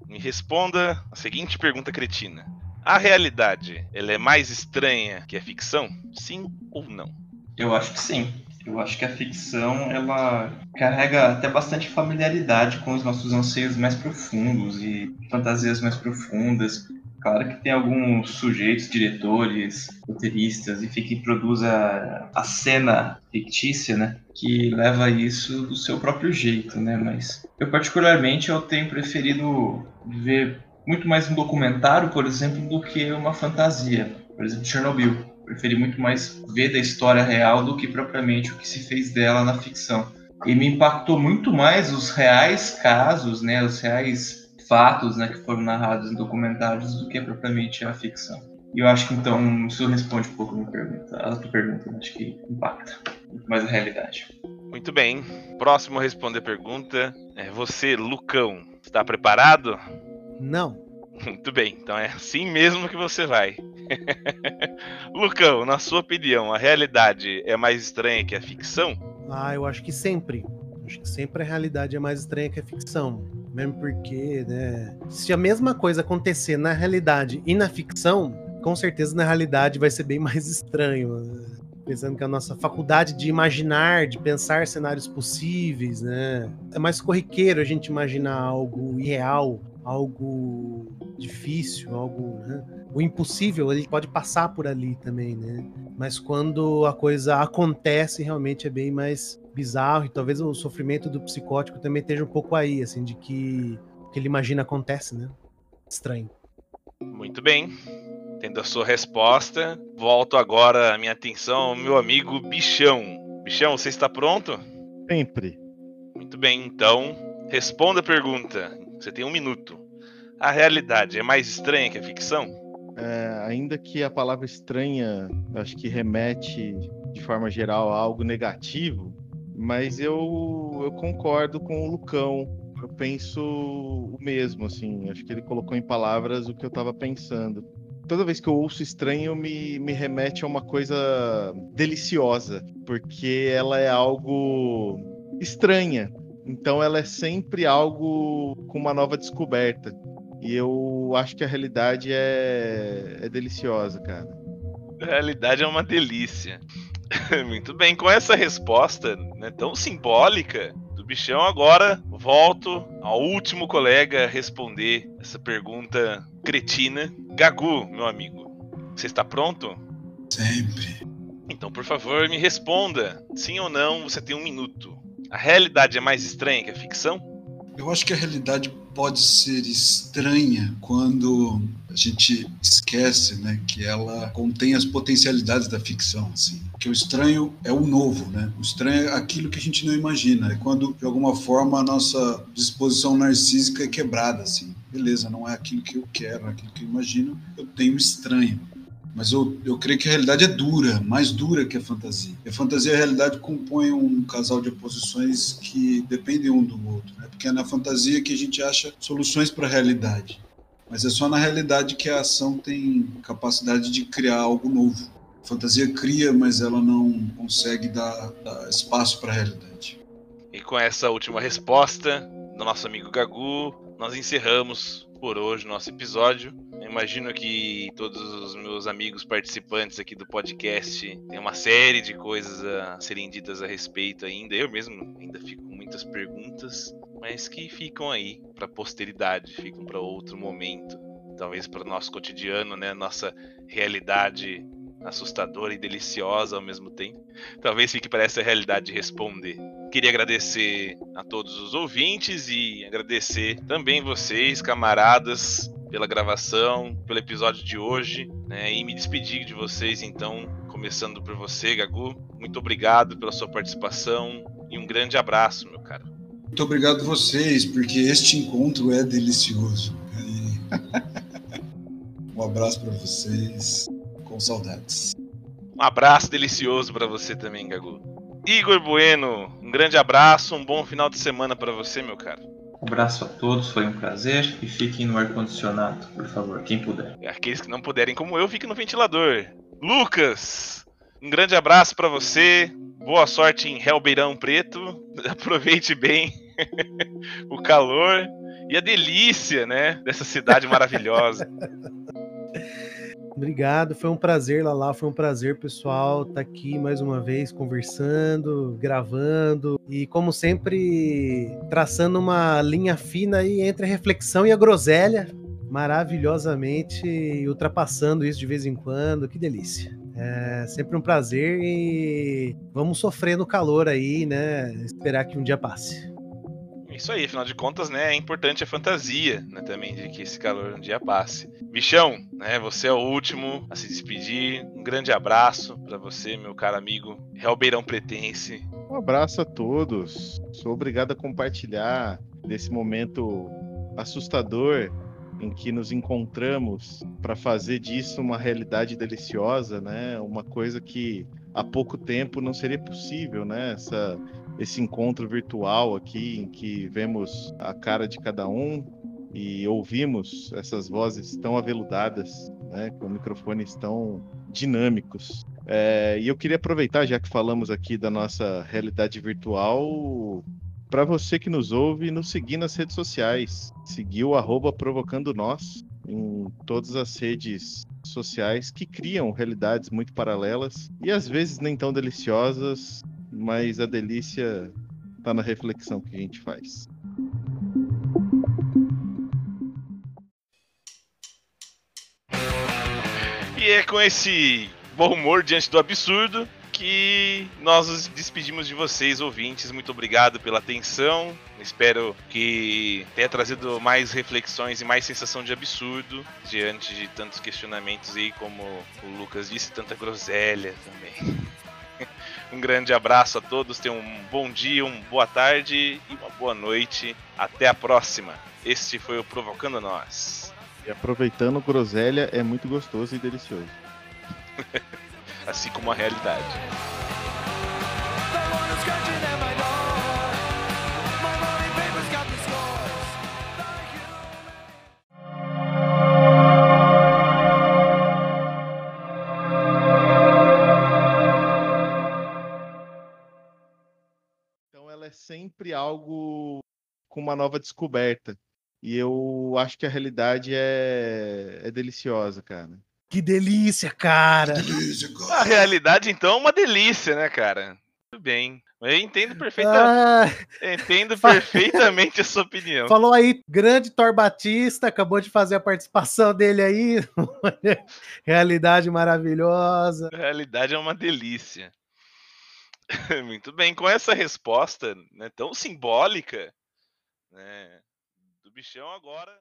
me responda a seguinte pergunta cretina. A realidade, ela é mais estranha que a ficção? Sim ou não? Eu acho que sim. Eu acho que a ficção ela carrega até bastante familiaridade com os nossos anseios mais profundos e fantasias mais profundas. Claro que tem alguns sujeitos, diretores, roteiristas, enfim, que produz a, a cena fictícia, né? Que leva isso do seu próprio jeito, né? Mas eu particularmente eu tenho preferido ver muito mais um documentário, por exemplo, do que uma fantasia. Por exemplo, Chernobyl. Preferi muito mais ver da história real do que propriamente o que se fez dela na ficção. E me impactou muito mais os reais casos, né? Os reais fatos né, que foram narrados em documentários do que propriamente a ficção. E eu acho que então isso responde um pouco a minha pergunta, a tua pergunta, né? acho que impacta muito mais a realidade. Muito bem. Próximo a responder a pergunta é você, Lucão. Está preparado? Não. Muito bem, então é assim mesmo que você vai. Lucão, na sua opinião, a realidade é mais estranha que a ficção? Ah, eu acho que sempre. Acho que sempre a realidade é mais estranha que a ficção. Mesmo porque, né? Se a mesma coisa acontecer na realidade e na ficção, com certeza na realidade vai ser bem mais estranho. Né? Pensando que a nossa faculdade de imaginar, de pensar cenários possíveis, né? É mais corriqueiro a gente imaginar algo irreal, algo difícil, algo. Né? O impossível, ele pode passar por ali também, né? Mas quando a coisa acontece, realmente é bem mais bizarro e talvez o sofrimento do psicótico também esteja um pouco aí, assim, de que o que ele imagina acontece, né? Estranho. Muito bem. Tendo a sua resposta, volto agora a minha atenção ao meu amigo Bichão. Bichão, você está pronto? Sempre. Muito bem, então, responda a pergunta. Você tem um minuto. A realidade é mais estranha que a ficção? É, ainda que a palavra estranha, acho que remete de forma geral a algo negativo, mas eu, eu concordo com o Lucão. Eu penso o mesmo, assim. Acho que ele colocou em palavras o que eu estava pensando. Toda vez que eu ouço estranho, me, me remete a uma coisa deliciosa, porque ela é algo estranha. Então ela é sempre algo com uma nova descoberta. E eu acho que a realidade é, é deliciosa, cara. A realidade é uma delícia. Muito bem, com essa resposta né, tão simbólica do bichão, agora volto ao último colega a responder essa pergunta cretina. Gagu, meu amigo, você está pronto? Sempre. Então, por favor, me responda. Sim ou não, você tem um minuto. A realidade é mais estranha que a ficção? Eu acho que a realidade pode ser estranha quando a gente esquece, né, que ela contém as potencialidades da ficção, assim. Que o estranho é o novo, né? O estranho é aquilo que a gente não imagina. É quando de alguma forma a nossa disposição narcísica é quebrada, assim. Beleza, não é aquilo que eu quero, é aquilo que eu imagino. Eu tenho estranho. Mas eu, eu creio que a realidade é dura, mais dura que a fantasia. A fantasia e a realidade compõem um casal de oposições que dependem um do outro. Né? Porque é na fantasia que a gente acha soluções para a realidade. Mas é só na realidade que a ação tem capacidade de criar algo novo. A fantasia cria, mas ela não consegue dar, dar espaço para a realidade. E com essa última resposta do nosso amigo Gagu, nós encerramos por hoje o nosso episódio. Imagino que todos os meus amigos participantes aqui do podcast têm uma série de coisas a serem ditas a respeito ainda. Eu mesmo ainda fico com muitas perguntas, mas que ficam aí para posteridade, ficam para outro momento. Talvez para o nosso cotidiano, né? Nossa realidade assustadora e deliciosa ao mesmo tempo. Talvez fique para essa realidade de responder. Queria agradecer a todos os ouvintes e agradecer também vocês, camaradas, pela gravação, pelo episódio de hoje, né? E me despedir de vocês, então, começando por você, Gagu. Muito obrigado pela sua participação e um grande abraço, meu cara. Muito obrigado vocês, porque este encontro é delicioso. um abraço para vocês, com saudades. Um abraço delicioso para você também, Gagu. Igor Bueno, um grande abraço, um bom final de semana para você, meu cara. Um abraço a todos, foi um prazer e fiquem no ar-condicionado, por favor, quem puder. Aqueles que não puderem, como eu, fiquem no ventilador. Lucas, um grande abraço para você, boa sorte em Ribeirão Preto, aproveite bem o calor e a delícia, né, dessa cidade maravilhosa. Obrigado, foi um prazer, Lala, foi um prazer, pessoal, estar tá aqui mais uma vez conversando, gravando e, como sempre, traçando uma linha fina aí entre a reflexão e a groselha, maravilhosamente ultrapassando isso de vez em quando, que delícia. É sempre um prazer e vamos sofrer no calor aí, né? Esperar que um dia passe isso aí, afinal de contas, né, é importante a fantasia, né, também, de que esse calor um dia passe. Bichão, né, você é o último a se despedir. Um grande abraço para você, meu caro amigo Realbeirão Pretense. Um abraço a todos. Sou obrigado a compartilhar desse momento assustador em que nos encontramos para fazer disso uma realidade deliciosa, né? Uma coisa que há pouco tempo não seria possível, né? Essa esse encontro virtual aqui, em que vemos a cara de cada um e ouvimos essas vozes tão aveludadas, né, com microfones tão dinâmicos. É, e eu queria aproveitar, já que falamos aqui da nossa realidade virtual, para você que nos ouve, nos seguir nas redes sociais. Seguir o arroba Provocando Nós em todas as redes sociais que criam realidades muito paralelas e às vezes nem tão deliciosas mas a delícia tá na reflexão que a gente faz. E é com esse bom humor diante do absurdo que nós nos despedimos de vocês, ouvintes. Muito obrigado pela atenção. Espero que tenha trazido mais reflexões e mais sensação de absurdo diante de tantos questionamentos aí, como o Lucas disse, tanta groselha também. Um grande abraço a todos, tenham um bom dia, uma boa tarde e uma boa noite. Até a próxima. Este foi o Provocando Nós. E aproveitando, groselha é muito gostoso e delicioso. assim como a realidade. Sempre algo com uma nova descoberta. E eu acho que a realidade é, é deliciosa, cara. Que delícia, cara! Que delícia, cara! A realidade, então, é uma delícia, né, cara? Tudo bem. Eu entendo, perfeita... Ah, entendo perfeitamente a sua opinião. Falou aí, grande Thor Batista, acabou de fazer a participação dele aí. realidade maravilhosa. A realidade é uma delícia. Muito bem, com essa resposta né, tão simbólica né, do bichão agora